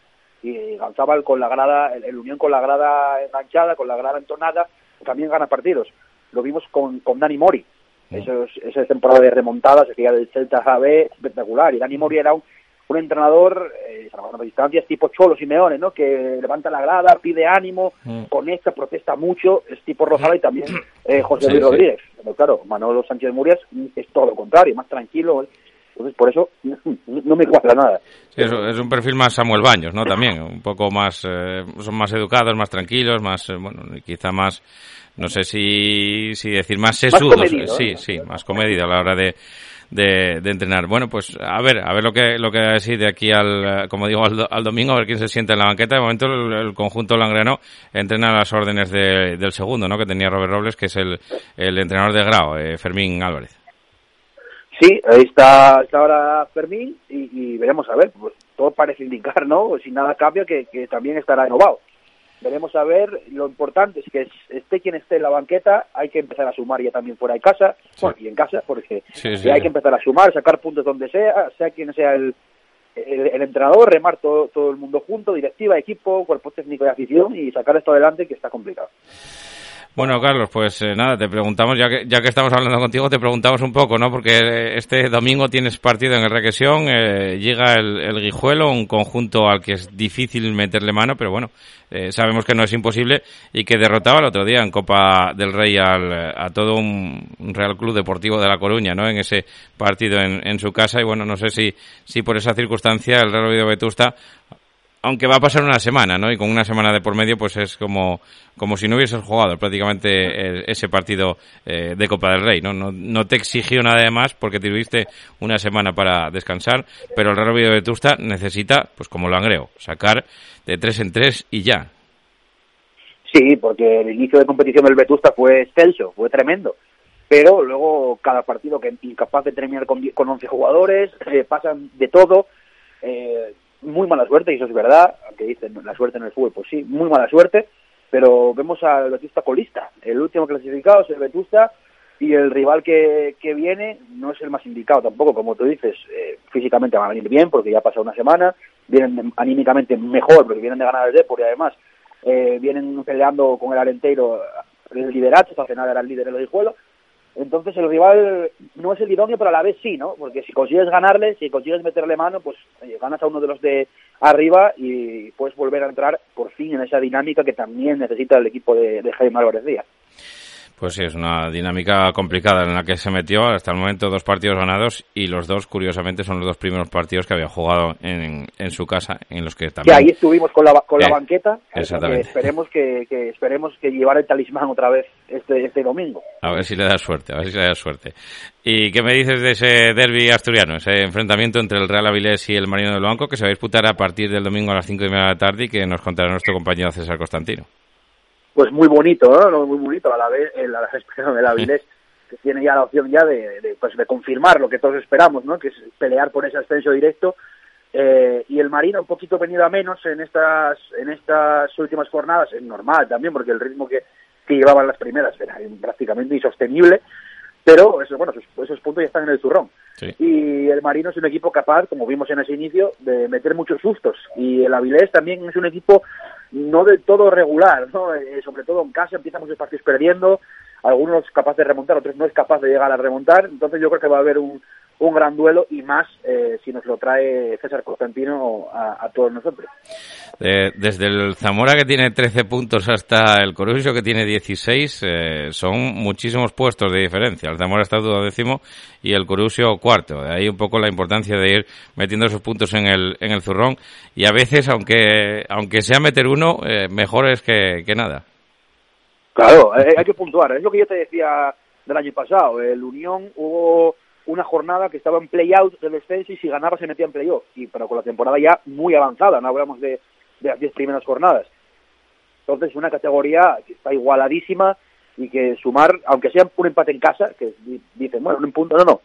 y Ganzábal con la grada, el, el unión con la grada enganchada, con la grada entonada, también gana partidos. Lo vimos con, con Dani Mori, Esos, esa temporada de remontada, se hacía del Celta AB, espectacular, y Dani Mori era un, un entrenador, eh, salvando distancias, tipo Cholo Simeone, ¿no? Que levanta la grada, pide ánimo, conecta, protesta mucho, es tipo Rosada y también eh, José Luis sí. Rodríguez. Pero claro, Manolo Sánchez Murias es todo lo contrario, más tranquilo. Entonces, por eso no me cuadra nada. Sí, es, es un perfil más Samuel Baños, ¿no? También, un poco más, eh, son más educados, más tranquilos, más, eh, bueno, quizá más, no sé si, si decir más sesudos. comedido, sí, ¿eh? sí, más comedido a la hora de, de, de entrenar. Bueno, pues a ver, a ver lo que, lo que decir de aquí al, como digo, al, do- al domingo, a ver quién se sienta en la banqueta. De momento el, el conjunto langrano entrena las órdenes de- del segundo, ¿no? Que tenía Robert Robles, que es el, el entrenador de Grau, eh, Fermín Álvarez. Sí, ahí está, está ahora Fermín y, y veremos a ver. Pues todo parece indicar, ¿no? Si nada cambia, que, que también estará renovado. Veremos a ver. Lo importante es que es- esté quien esté en la banqueta, hay que empezar a sumar ya también fuera de casa, bueno, y en casa, porque Sí, sí. ya hay que empezar a sumar, sacar puntos donde sea, sea quien sea el, el, el entrenador, remar todo, todo el mundo junto, directiva, equipo, cuerpo técnico y afición y sacar esto adelante que está complicado. Bueno, Carlos, pues eh, nada, te preguntamos, ya que, ya que estamos hablando contigo, te preguntamos un poco, ¿no? Porque eh, este domingo tienes partido en el Requesión, eh, llega el, el Guijuelo, un conjunto al que es difícil meterle mano, pero bueno, eh, sabemos que no es imposible y que derrotaba el otro día en Copa del Rey al, a todo un, un Real Club Deportivo de La Coruña, ¿no? En ese partido en, en su casa y bueno, no sé si, si por esa circunstancia el Real Oviedo Vetusta aunque va a pasar una semana, ¿no? Y con una semana de por medio, pues es como, como si no hubieses jugado prácticamente ese partido eh, de Copa del Rey, ¿no? ¿no? Te exigió nada de más porque tuviste una semana para descansar, pero el Real Oviedo de Vetusta necesita, pues como lo angreo, sacar de tres en tres y ya. Sí, porque el inicio de competición del Vetusta fue excelso, fue tremendo. Pero luego cada partido que incapaz de terminar con, die- con 11 jugadores, eh, pasan de todo. eh, muy mala suerte, y eso es verdad, aunque dicen la suerte en el fútbol, pues sí, muy mala suerte. Pero vemos al Vetusta colista. El último clasificado es el Vetusta y el rival que, que viene no es el más indicado tampoco, como tú dices, eh, físicamente van a venir bien porque ya ha pasado una semana, vienen anímicamente mejor porque vienen de ganar el Depor y además eh, vienen peleando con el Arenteiro el liderato, hasta final era el líder del Guijuelo. Entonces el rival no es el idóneo, pero a la vez sí, ¿no? Porque si consigues ganarle, si consigues meterle mano, pues ganas a uno de los de arriba y puedes volver a entrar por fin en esa dinámica que también necesita el equipo de, de Jaime Álvarez Díaz. Pues sí, es una dinámica complicada en la que se metió hasta el momento dos partidos ganados y los dos, curiosamente, son los dos primeros partidos que había jugado en, en su casa, en los que Que también... ahí estuvimos con la, con la banqueta, que exactamente. esperemos que, que esperemos que llevar el talismán otra vez este, este domingo. A ver si le da suerte, a ver si le da suerte. ¿Y qué me dices de ese derby asturiano, ese enfrentamiento entre el Real Avilés y el Marino del Banco que se va a disputar a partir del domingo a las cinco y media de la tarde y que nos contará nuestro compañero César Constantino? Pues muy bonito, ¿no? Muy bonito a la vez, el, (laughs) perdón, el Avilés, que tiene ya la opción ya de, de, pues, de confirmar lo que todos esperamos, ¿no? Que es pelear por ese ascenso directo. Eh, y el Marino un poquito venido a menos en estas en estas últimas jornadas, es normal también, porque el ritmo que, que llevaban las primeras era prácticamente insostenible, pero eso, bueno, esos, esos puntos ya están en el zurrón. Y el Marino es un equipo capaz, como vimos en ese inicio, de meter muchos sustos. Y el Avilés también es un equipo no del todo regular, ¿no? Eh, sobre todo en casa empieza muchos partidos perdiendo, algunos capaz de remontar, otros no es capaz de llegar a remontar, entonces yo creo que va a haber un, un gran duelo y más eh, si nos lo trae César Constantino a, a todos nosotros. Eh, desde el Zamora que tiene 13 puntos hasta el Corusio que tiene 16, eh, son muchísimos puestos de diferencia. El Zamora está duodécimo y el Corusio cuarto. De ahí un poco la importancia de ir metiendo esos puntos en el, en el zurrón y a veces, aunque, aunque sea meter uno, eh, mejor es que, que nada. Claro, eh, hay que puntuar. Es lo que yo te decía del año pasado. El Unión hubo una jornada que estaba en play-out del descenso y si ganaba se metía en play-off. Y, pero con la temporada ya muy avanzada, no hablamos de, de las diez primeras jornadas. Entonces, una categoría que está igualadísima y que sumar, aunque sea un empate en casa, que di- dicen, bueno, un punto, no, no.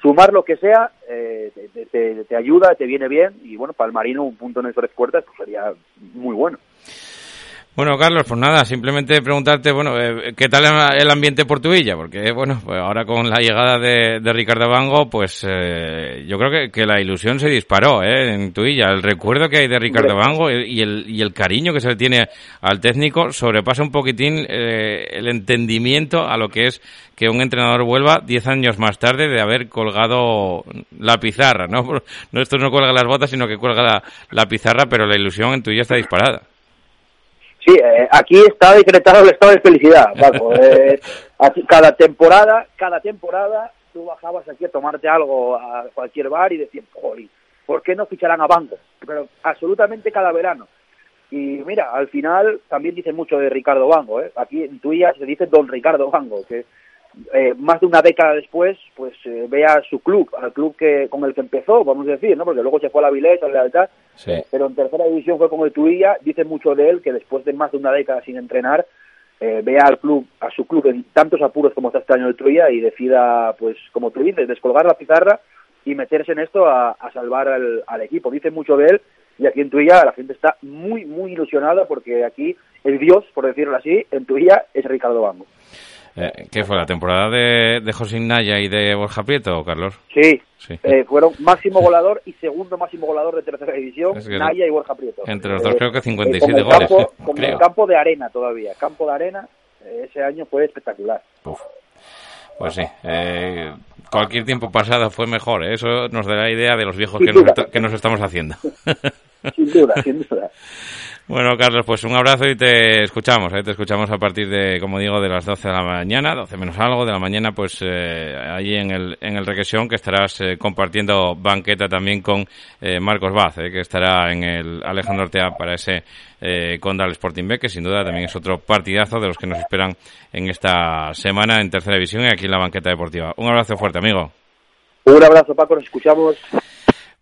Sumar lo que sea eh, te, te- te ayuda, te viene bien y bueno, para el Marino un punto en el tres puertas pues sería muy bueno. Bueno, Carlos, pues nada, simplemente preguntarte, bueno, eh, ¿qué tal el ambiente por tu villa? Porque, bueno, pues ahora con la llegada de, de Ricardo Bango, pues eh, yo creo que, que la ilusión se disparó ¿eh? en tu villa. El recuerdo que hay de Ricardo. Bango y el, y el cariño que se le tiene al técnico sobrepasa un poquitín eh, el entendimiento a lo que es que un entrenador vuelva 10 años más tarde de haber colgado la pizarra, ¿no? (laughs) No, esto no cuelga las botas, sino que cuelga la, la pizarra, pero la ilusión en tu villa está disparada. Sí, eh, aquí está decretado el estado de felicidad, Paco. (laughs) Eh, aquí cada temporada, cada temporada, tú bajabas aquí a tomarte algo a cualquier bar y decías, "Jolín, ¿por qué no ficharán a Banco? Pero absolutamente cada verano. Y mira, al final también dicen mucho de Ricardo Bango, ¿eh? Aquí en Tuilla se dice Don Ricardo Bango, que eh, más de una década después, pues eh, ve a su club, al club que con el que empezó, vamos a decir, ¿no? Porque luego se fue a la Vilés, a la Sí. pero en tercera división fue con el Tuilla, dice mucho de él que después de más de una década sin entrenar, eh, vea al club, a su club en tantos apuros como está este año el Tuilla y decida, pues como tú dices, descolgar la pizarra y meterse en esto a, a salvar al, al equipo. Dice mucho de él y aquí en Tuilla la gente está muy, muy ilusionada porque aquí el dios, por decirlo así, en Tuilla es Ricardo Bango. Eh, ¿Qué fue la temporada de, de José Naya y de Borja Prieto, Carlos? Sí, Sí. eh, fueron máximo goleador y segundo máximo goleador de tercera división, Es que Naya y Borja Prieto. entre los dos creo que eh, 57 con el goles, Campo, eh, con creo. el campo de arena todavía, campo de arena, eh, ese año fue espectacular. Pues sí. eh, cualquier tiempo pasado fue mejor. ¿eh? Eso nos da la idea de los viejos que nos, que nos estamos haciendo. (laughs) Sin duda, sin duda. (laughs) Bueno, Carlos, pues un abrazo y te escuchamos. ¿eh? Te escuchamos a partir de, como digo, de las 12 de la mañana, 12 menos algo de la mañana, pues eh, allí en el, en el Requesión, que estarás eh, compartiendo banqueta también con eh, Marcos Baz, eh, que estará en el Alejandro Ortea para ese Condal Sporting B, que sin duda también es otro partidazo de los que nos esperan en esta semana en Tercera División y aquí en la banqueta deportiva. Un abrazo fuerte, amigo. Un abrazo, Paco, nos escuchamos.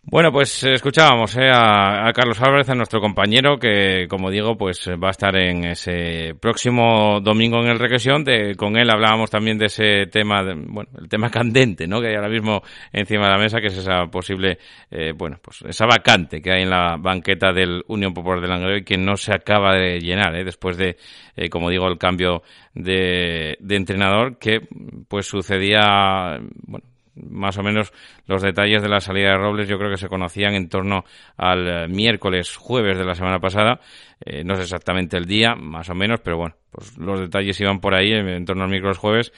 Bueno, pues eh, escuchábamos eh, a, a Carlos Álvarez, a nuestro compañero, que como digo, pues eh, va a estar en ese próximo domingo en el Regresión. De, con él hablábamos también de ese tema, de- bueno, el tema (laughs) candente, ¿no? Que hay ahora mismo encima de la mesa, que es esa posible, eh, bueno, pues esa vacante que hay en la banqueta del Unión Popular de Langreo y que no se acaba de llenar, ¿eh? Después de, eh, como digo, el cambio de, de entrenador que, pues sucedía, bueno, más o menos los detalles de la salida de Robles yo creo que se conocían en torno al eh, miércoles, jueves de la semana pasada. Eh, no sé exactamente el día, más o menos, pero bueno, pues los detalles iban por ahí en, en torno al miércoles, jueves.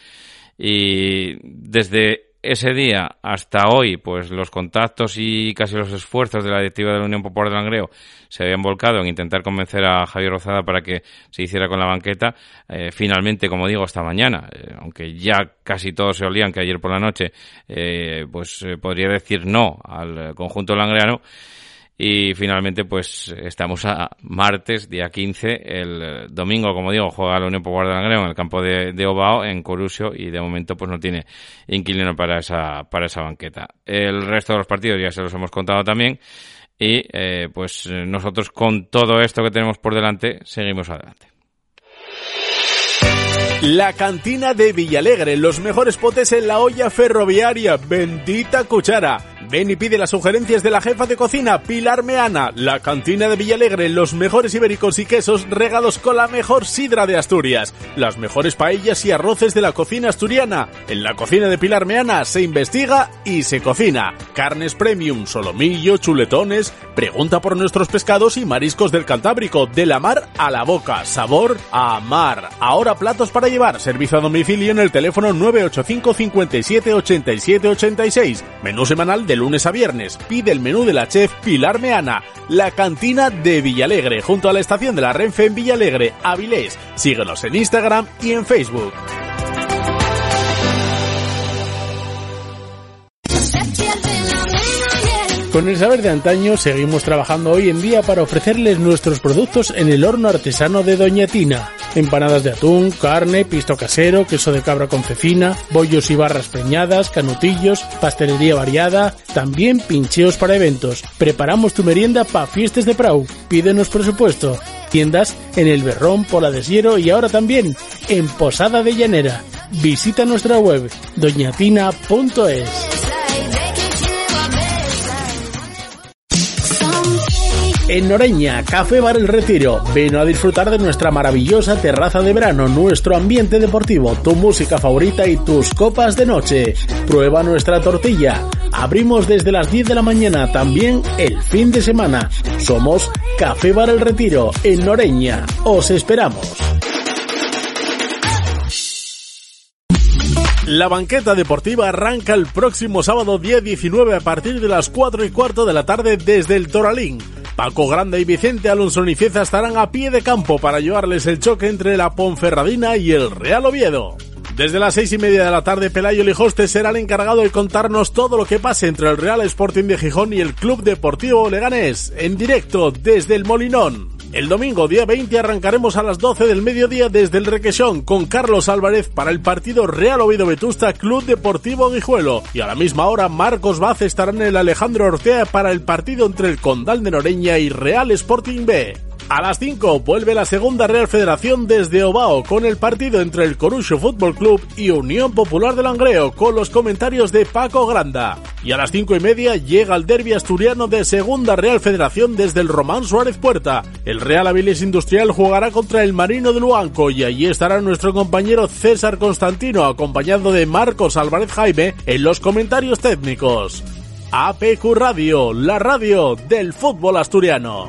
Y desde ese día hasta hoy, pues los contactos y casi los esfuerzos de la directiva de la Unión Popular de Langreo se habían volcado en intentar convencer a Javier Rozada para que se hiciera con la banqueta. Eh, finalmente, como digo, esta mañana, eh, aunque ya casi todos se olían que ayer por la noche, eh, pues eh, podría decir no al conjunto langreano. Y finalmente, pues estamos a martes, día 15. El domingo, como digo, juega la Unión Popular de Langreo en el campo de, de Obao, en Corusio, y de momento pues no tiene inquilino para esa, para esa banqueta. El resto de los partidos ya se los hemos contado también. Y eh, pues nosotros con todo esto que tenemos por delante, seguimos adelante. La cantina de Villalegre, los mejores potes en la olla ferroviaria, bendita cuchara. Ven y pide las sugerencias de la jefa de cocina, Pilar Meana, la cantina de Villalegre, los mejores ibéricos y quesos regados con la mejor sidra de Asturias, las mejores paellas y arroces de la cocina asturiana. En la cocina de Pilar Meana se investiga y se cocina. Carnes premium, solomillo, chuletones. Pregunta por nuestros pescados y mariscos del Cantábrico, de la mar a la boca, sabor a mar. Ahora platos para llevar, servicio a domicilio en el teléfono 985 57 87 86. Menú semanal de lunes a viernes. Pide el menú de la chef Pilar Meana, la cantina de Villalegre, junto a la estación de la Renfe en Villalegre, Avilés. Síguenos en Instagram y en Facebook. Con el saber de antaño seguimos trabajando hoy en día para ofrecerles nuestros productos en el horno artesano de Doña Tina. Empanadas de atún, carne, pisto casero, queso de cabra con cecina, bollos y barras preñadas, canutillos, pastelería variada, también pincheos para eventos. Preparamos tu merienda para fiestas de Prau. Pídenos presupuesto. Tiendas en El Berrón, Pola de Siero y ahora también en Posada de Llanera. Visita nuestra web doñatina.es. En Noreña, Café Bar El Retiro. Ven a disfrutar de nuestra maravillosa terraza de verano, nuestro ambiente deportivo, tu música favorita y tus copas de noche. Prueba nuestra tortilla. Abrimos desde las 10 de la mañana, también el fin de semana. Somos Café Bar El Retiro, en Noreña. Os esperamos. La banqueta deportiva arranca el próximo sábado día 19 a partir de las 4 y cuarto de la tarde desde el Toralín. Paco Grande y Vicente Alonso Nicieza estarán a pie de campo para llevarles el choque entre la Ponferradina y el Real Oviedo. Desde las seis y media de la tarde, Pelayo Lijoste será el encargado de contarnos todo lo que pase entre el Real Sporting de Gijón y el Club Deportivo Leganés, en directo desde el Molinón. El domingo día 20 arrancaremos a las 12 del mediodía desde el Requesón con Carlos Álvarez para el partido Real Oviedo Vetusta Club Deportivo Guijuelo y a la misma hora Marcos Vaz estará en el Alejandro Ortea para el partido entre el Condal de Noreña y Real Sporting B. A las 5 vuelve la segunda Real Federación desde Obao con el partido entre el Corucho Fútbol Club y Unión Popular de Langreo con los comentarios de Paco Granda. Y a las 5 y media llega el derbi asturiano de segunda Real Federación desde el Román Suárez Puerta. El Real Avilés Industrial jugará contra el Marino de Luanco y allí estará nuestro compañero César Constantino acompañado de Marcos Álvarez Jaime en los comentarios técnicos. APQ Radio, la radio del fútbol asturiano.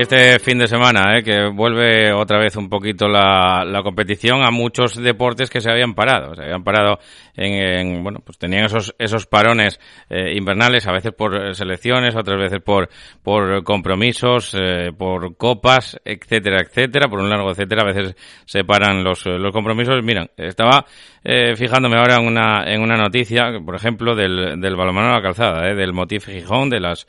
Este fin de semana, ¿eh? que vuelve otra vez un poquito la, la competición a muchos deportes que se habían parado. Se habían parado en, en bueno, pues tenían esos, esos parones eh, invernales, a veces por selecciones, otras veces por, por compromisos, eh, por copas, etcétera, etcétera, por un largo etcétera. A veces se paran los, los compromisos. Miren, estaba eh, fijándome ahora en una, en una noticia, por ejemplo, del, del balonmano a la calzada, del Motif Gijón, de las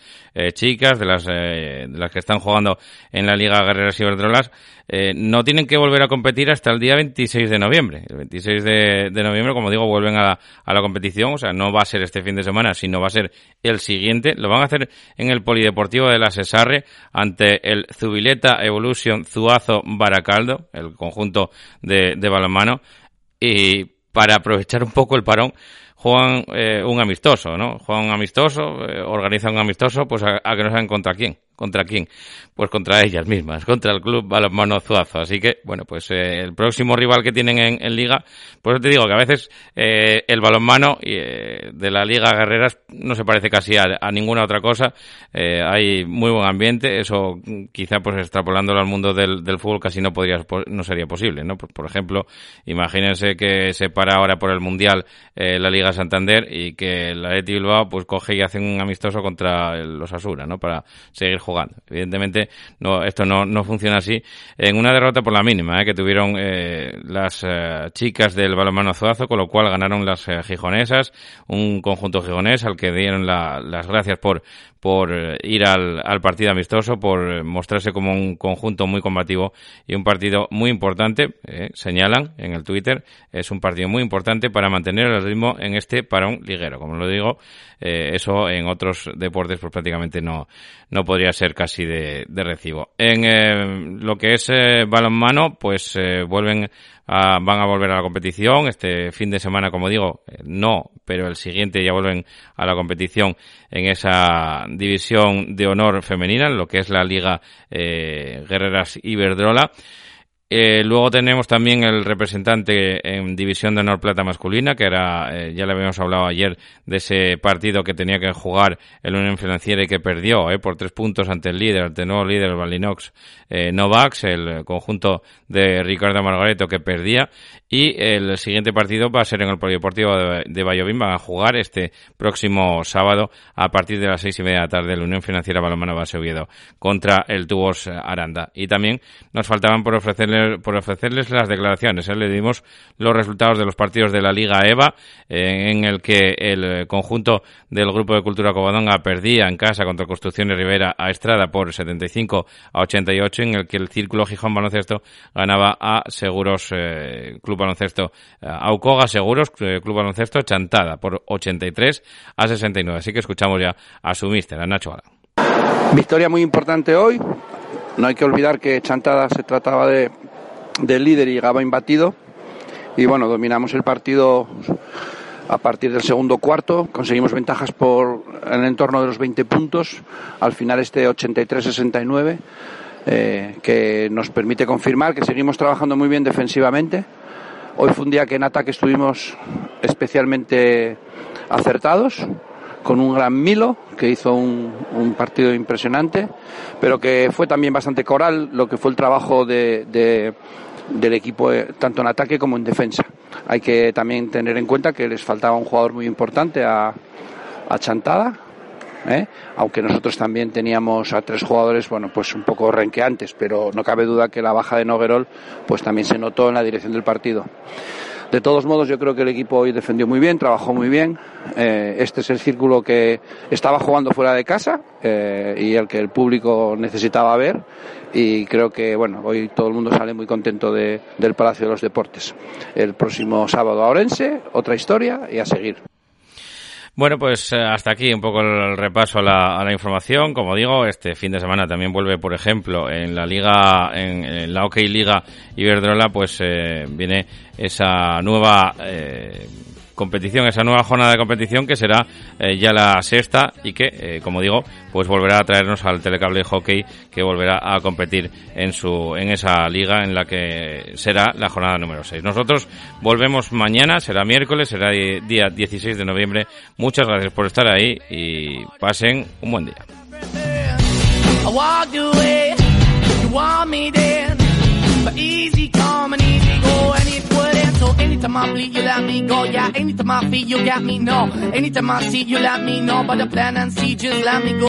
chicas, de las, de las que están jugando en la Liga Guerreras Iberdrolas, eh, no tienen que volver a competir hasta el día 26 de noviembre. El 26 de, noviembre, como digo, vuelven a la, a la competición, o sea, no va a ser este fin de semana, sino va a ser el siguiente. Lo van a hacer en el Polideportivo de la Cesarre ante el Zubileta Evolution Zuazo Baracaldo, el conjunto de, de balonmano. Y para aprovechar un poco el parón, juegan eh, un amistoso, ¿no? Juegan un amistoso, eh, organizan un amistoso, pues a, a, que no saben contra quién. ¿Contra quién? Pues contra ellas mismas, (laughs) contra el club Balonmano Zuazo. Así que, bueno, pues eh, el próximo rival que tienen en, Liga, pues te digo que a veces eh, el balonmano eh, de la Liga Guerreras no se parece casi a, a ninguna otra cosa. Eh, hay muy buen ambiente, eso quizá pues extrapolándolo al mundo del, del fútbol casi no podría, no sería posible, ¿no? Por, por, ejemplo, imagínense que se para ahora por el Mundial eh, la Liga Santander y que la Leti Bilbao pues coge y hace un amistoso contra los Asura, ¿no? Para seguir jugando Evidentemente, no, esto no, no funciona así. En una derrota por la mínima, ¿eh? que tuvieron eh, las eh, chicas del balonmano Azuazo, con lo cual ganaron las eh, gijonesas, un conjunto gijonés al que dieron la- las gracias por, por ir al, al partido amistoso, por mostrarse como un conjunto muy combativo y un partido muy importante, señalan en el Twitter, es un partido muy importante para mantener el ritmo en este parón liguero. Como lo digo, eso en otros deportes pues prácticamente no, no podría ser casi de, recibo. En eh, lo que es eh, balonmano, pues eh, vuelven a- van a volver a la competición. Este fin de semana, como digo, eh, no, pero el siguiente ya vuelven a la competición en esa división de honor femenina, en lo que es la Liga Guerreras Iberdrola. Eh, luego tenemos también el representante en División de Honor Plata Masculina, que era, eh, ya le habíamos hablado ayer de ese partido que tenía que jugar el Unión Financiera y que perdió eh, por tres puntos ante el líder, ante el nuevo líder, el Balinox eh, Novax, el conjunto de Ricardo Margareto que perdía. Y el siguiente partido va a ser en el Polideportivo de, de Valladolid. Van a jugar este próximo sábado a partir de las seis y media de la tarde la Unión Financiera Balomano Base Oviedo contra el Tubos Aranda. Y también nos faltaban por por ofrecerles las declaraciones. ¿eh? Le dimos los resultados de los partidos de la Liga EVA, eh, en el que el conjunto del Grupo de Cultura Covadonga perdía en casa contra Construcciones Rivera a Estrada por 75 a 88, en el que el Círculo Gijón Baloncesto ganaba a Seguros eh, Club Baloncesto eh, Aucoga Seguros Club Baloncesto Chantada por 83 a 69. Así que escuchamos ya a su mister, a Nacho Gala. Victoria muy importante hoy. No hay que olvidar que Chantada se trataba de del líder y llegaba imbatido. Y bueno, dominamos el partido a partir del segundo cuarto. Conseguimos ventajas por en el entorno de los 20 puntos. Al final este 83-69. eh, que nos permite confirmar que seguimos trabajando muy bien defensivamente. Hoy fue un día que en ataque estuvimos especialmente acertados, con un gran Milo que hizo un, un partido impresionante, pero que fue también bastante coral lo que fue el trabajo de, de- del equipo eh, tanto en ataque como en defensa. Hay que también tener en cuenta que les faltaba un jugador muy importante a, a Chantada, ¿eh? aunque nosotros también teníamos a tres jugadores, bueno, pues un poco renqueantes, pero no cabe duda que la baja de Noguerol pues también se notó en la dirección del partido. De todos modos, yo creo que el equipo hoy defendió muy bien, trabajó muy bien. Eh, este es el círculo que estaba jugando fuera de casa eh, y el que el público necesitaba ver. Y creo que, bueno, hoy todo el mundo sale muy contento de- del Palacio de los Deportes. El próximo sábado a Orense, otra historia y a seguir. Bueno, pues eh, hasta aquí un poco el repaso a la, información. Como digo, este fin de semana también vuelve, por ejemplo, en la Liga, en, en la OK Liga Iberdrola, pues eh, viene esa nueva eh, competición, esa nueva jornada de competición que será eh, ya la sexta y que, eh, como digo, pues volverá a traernos al telecable hockey que volverá a competir en su en esa liga en la que será la jornada número 6. Nosotros volvemos mañana, será miércoles, será día 16 de noviembre. Muchas gracias por estar ahí y pasen un buen día. Anytime I bleed, you let me go. Yeah, anytime I feel, you got me, no. Anytime I see, you let me know. But the plan and see, just let me go.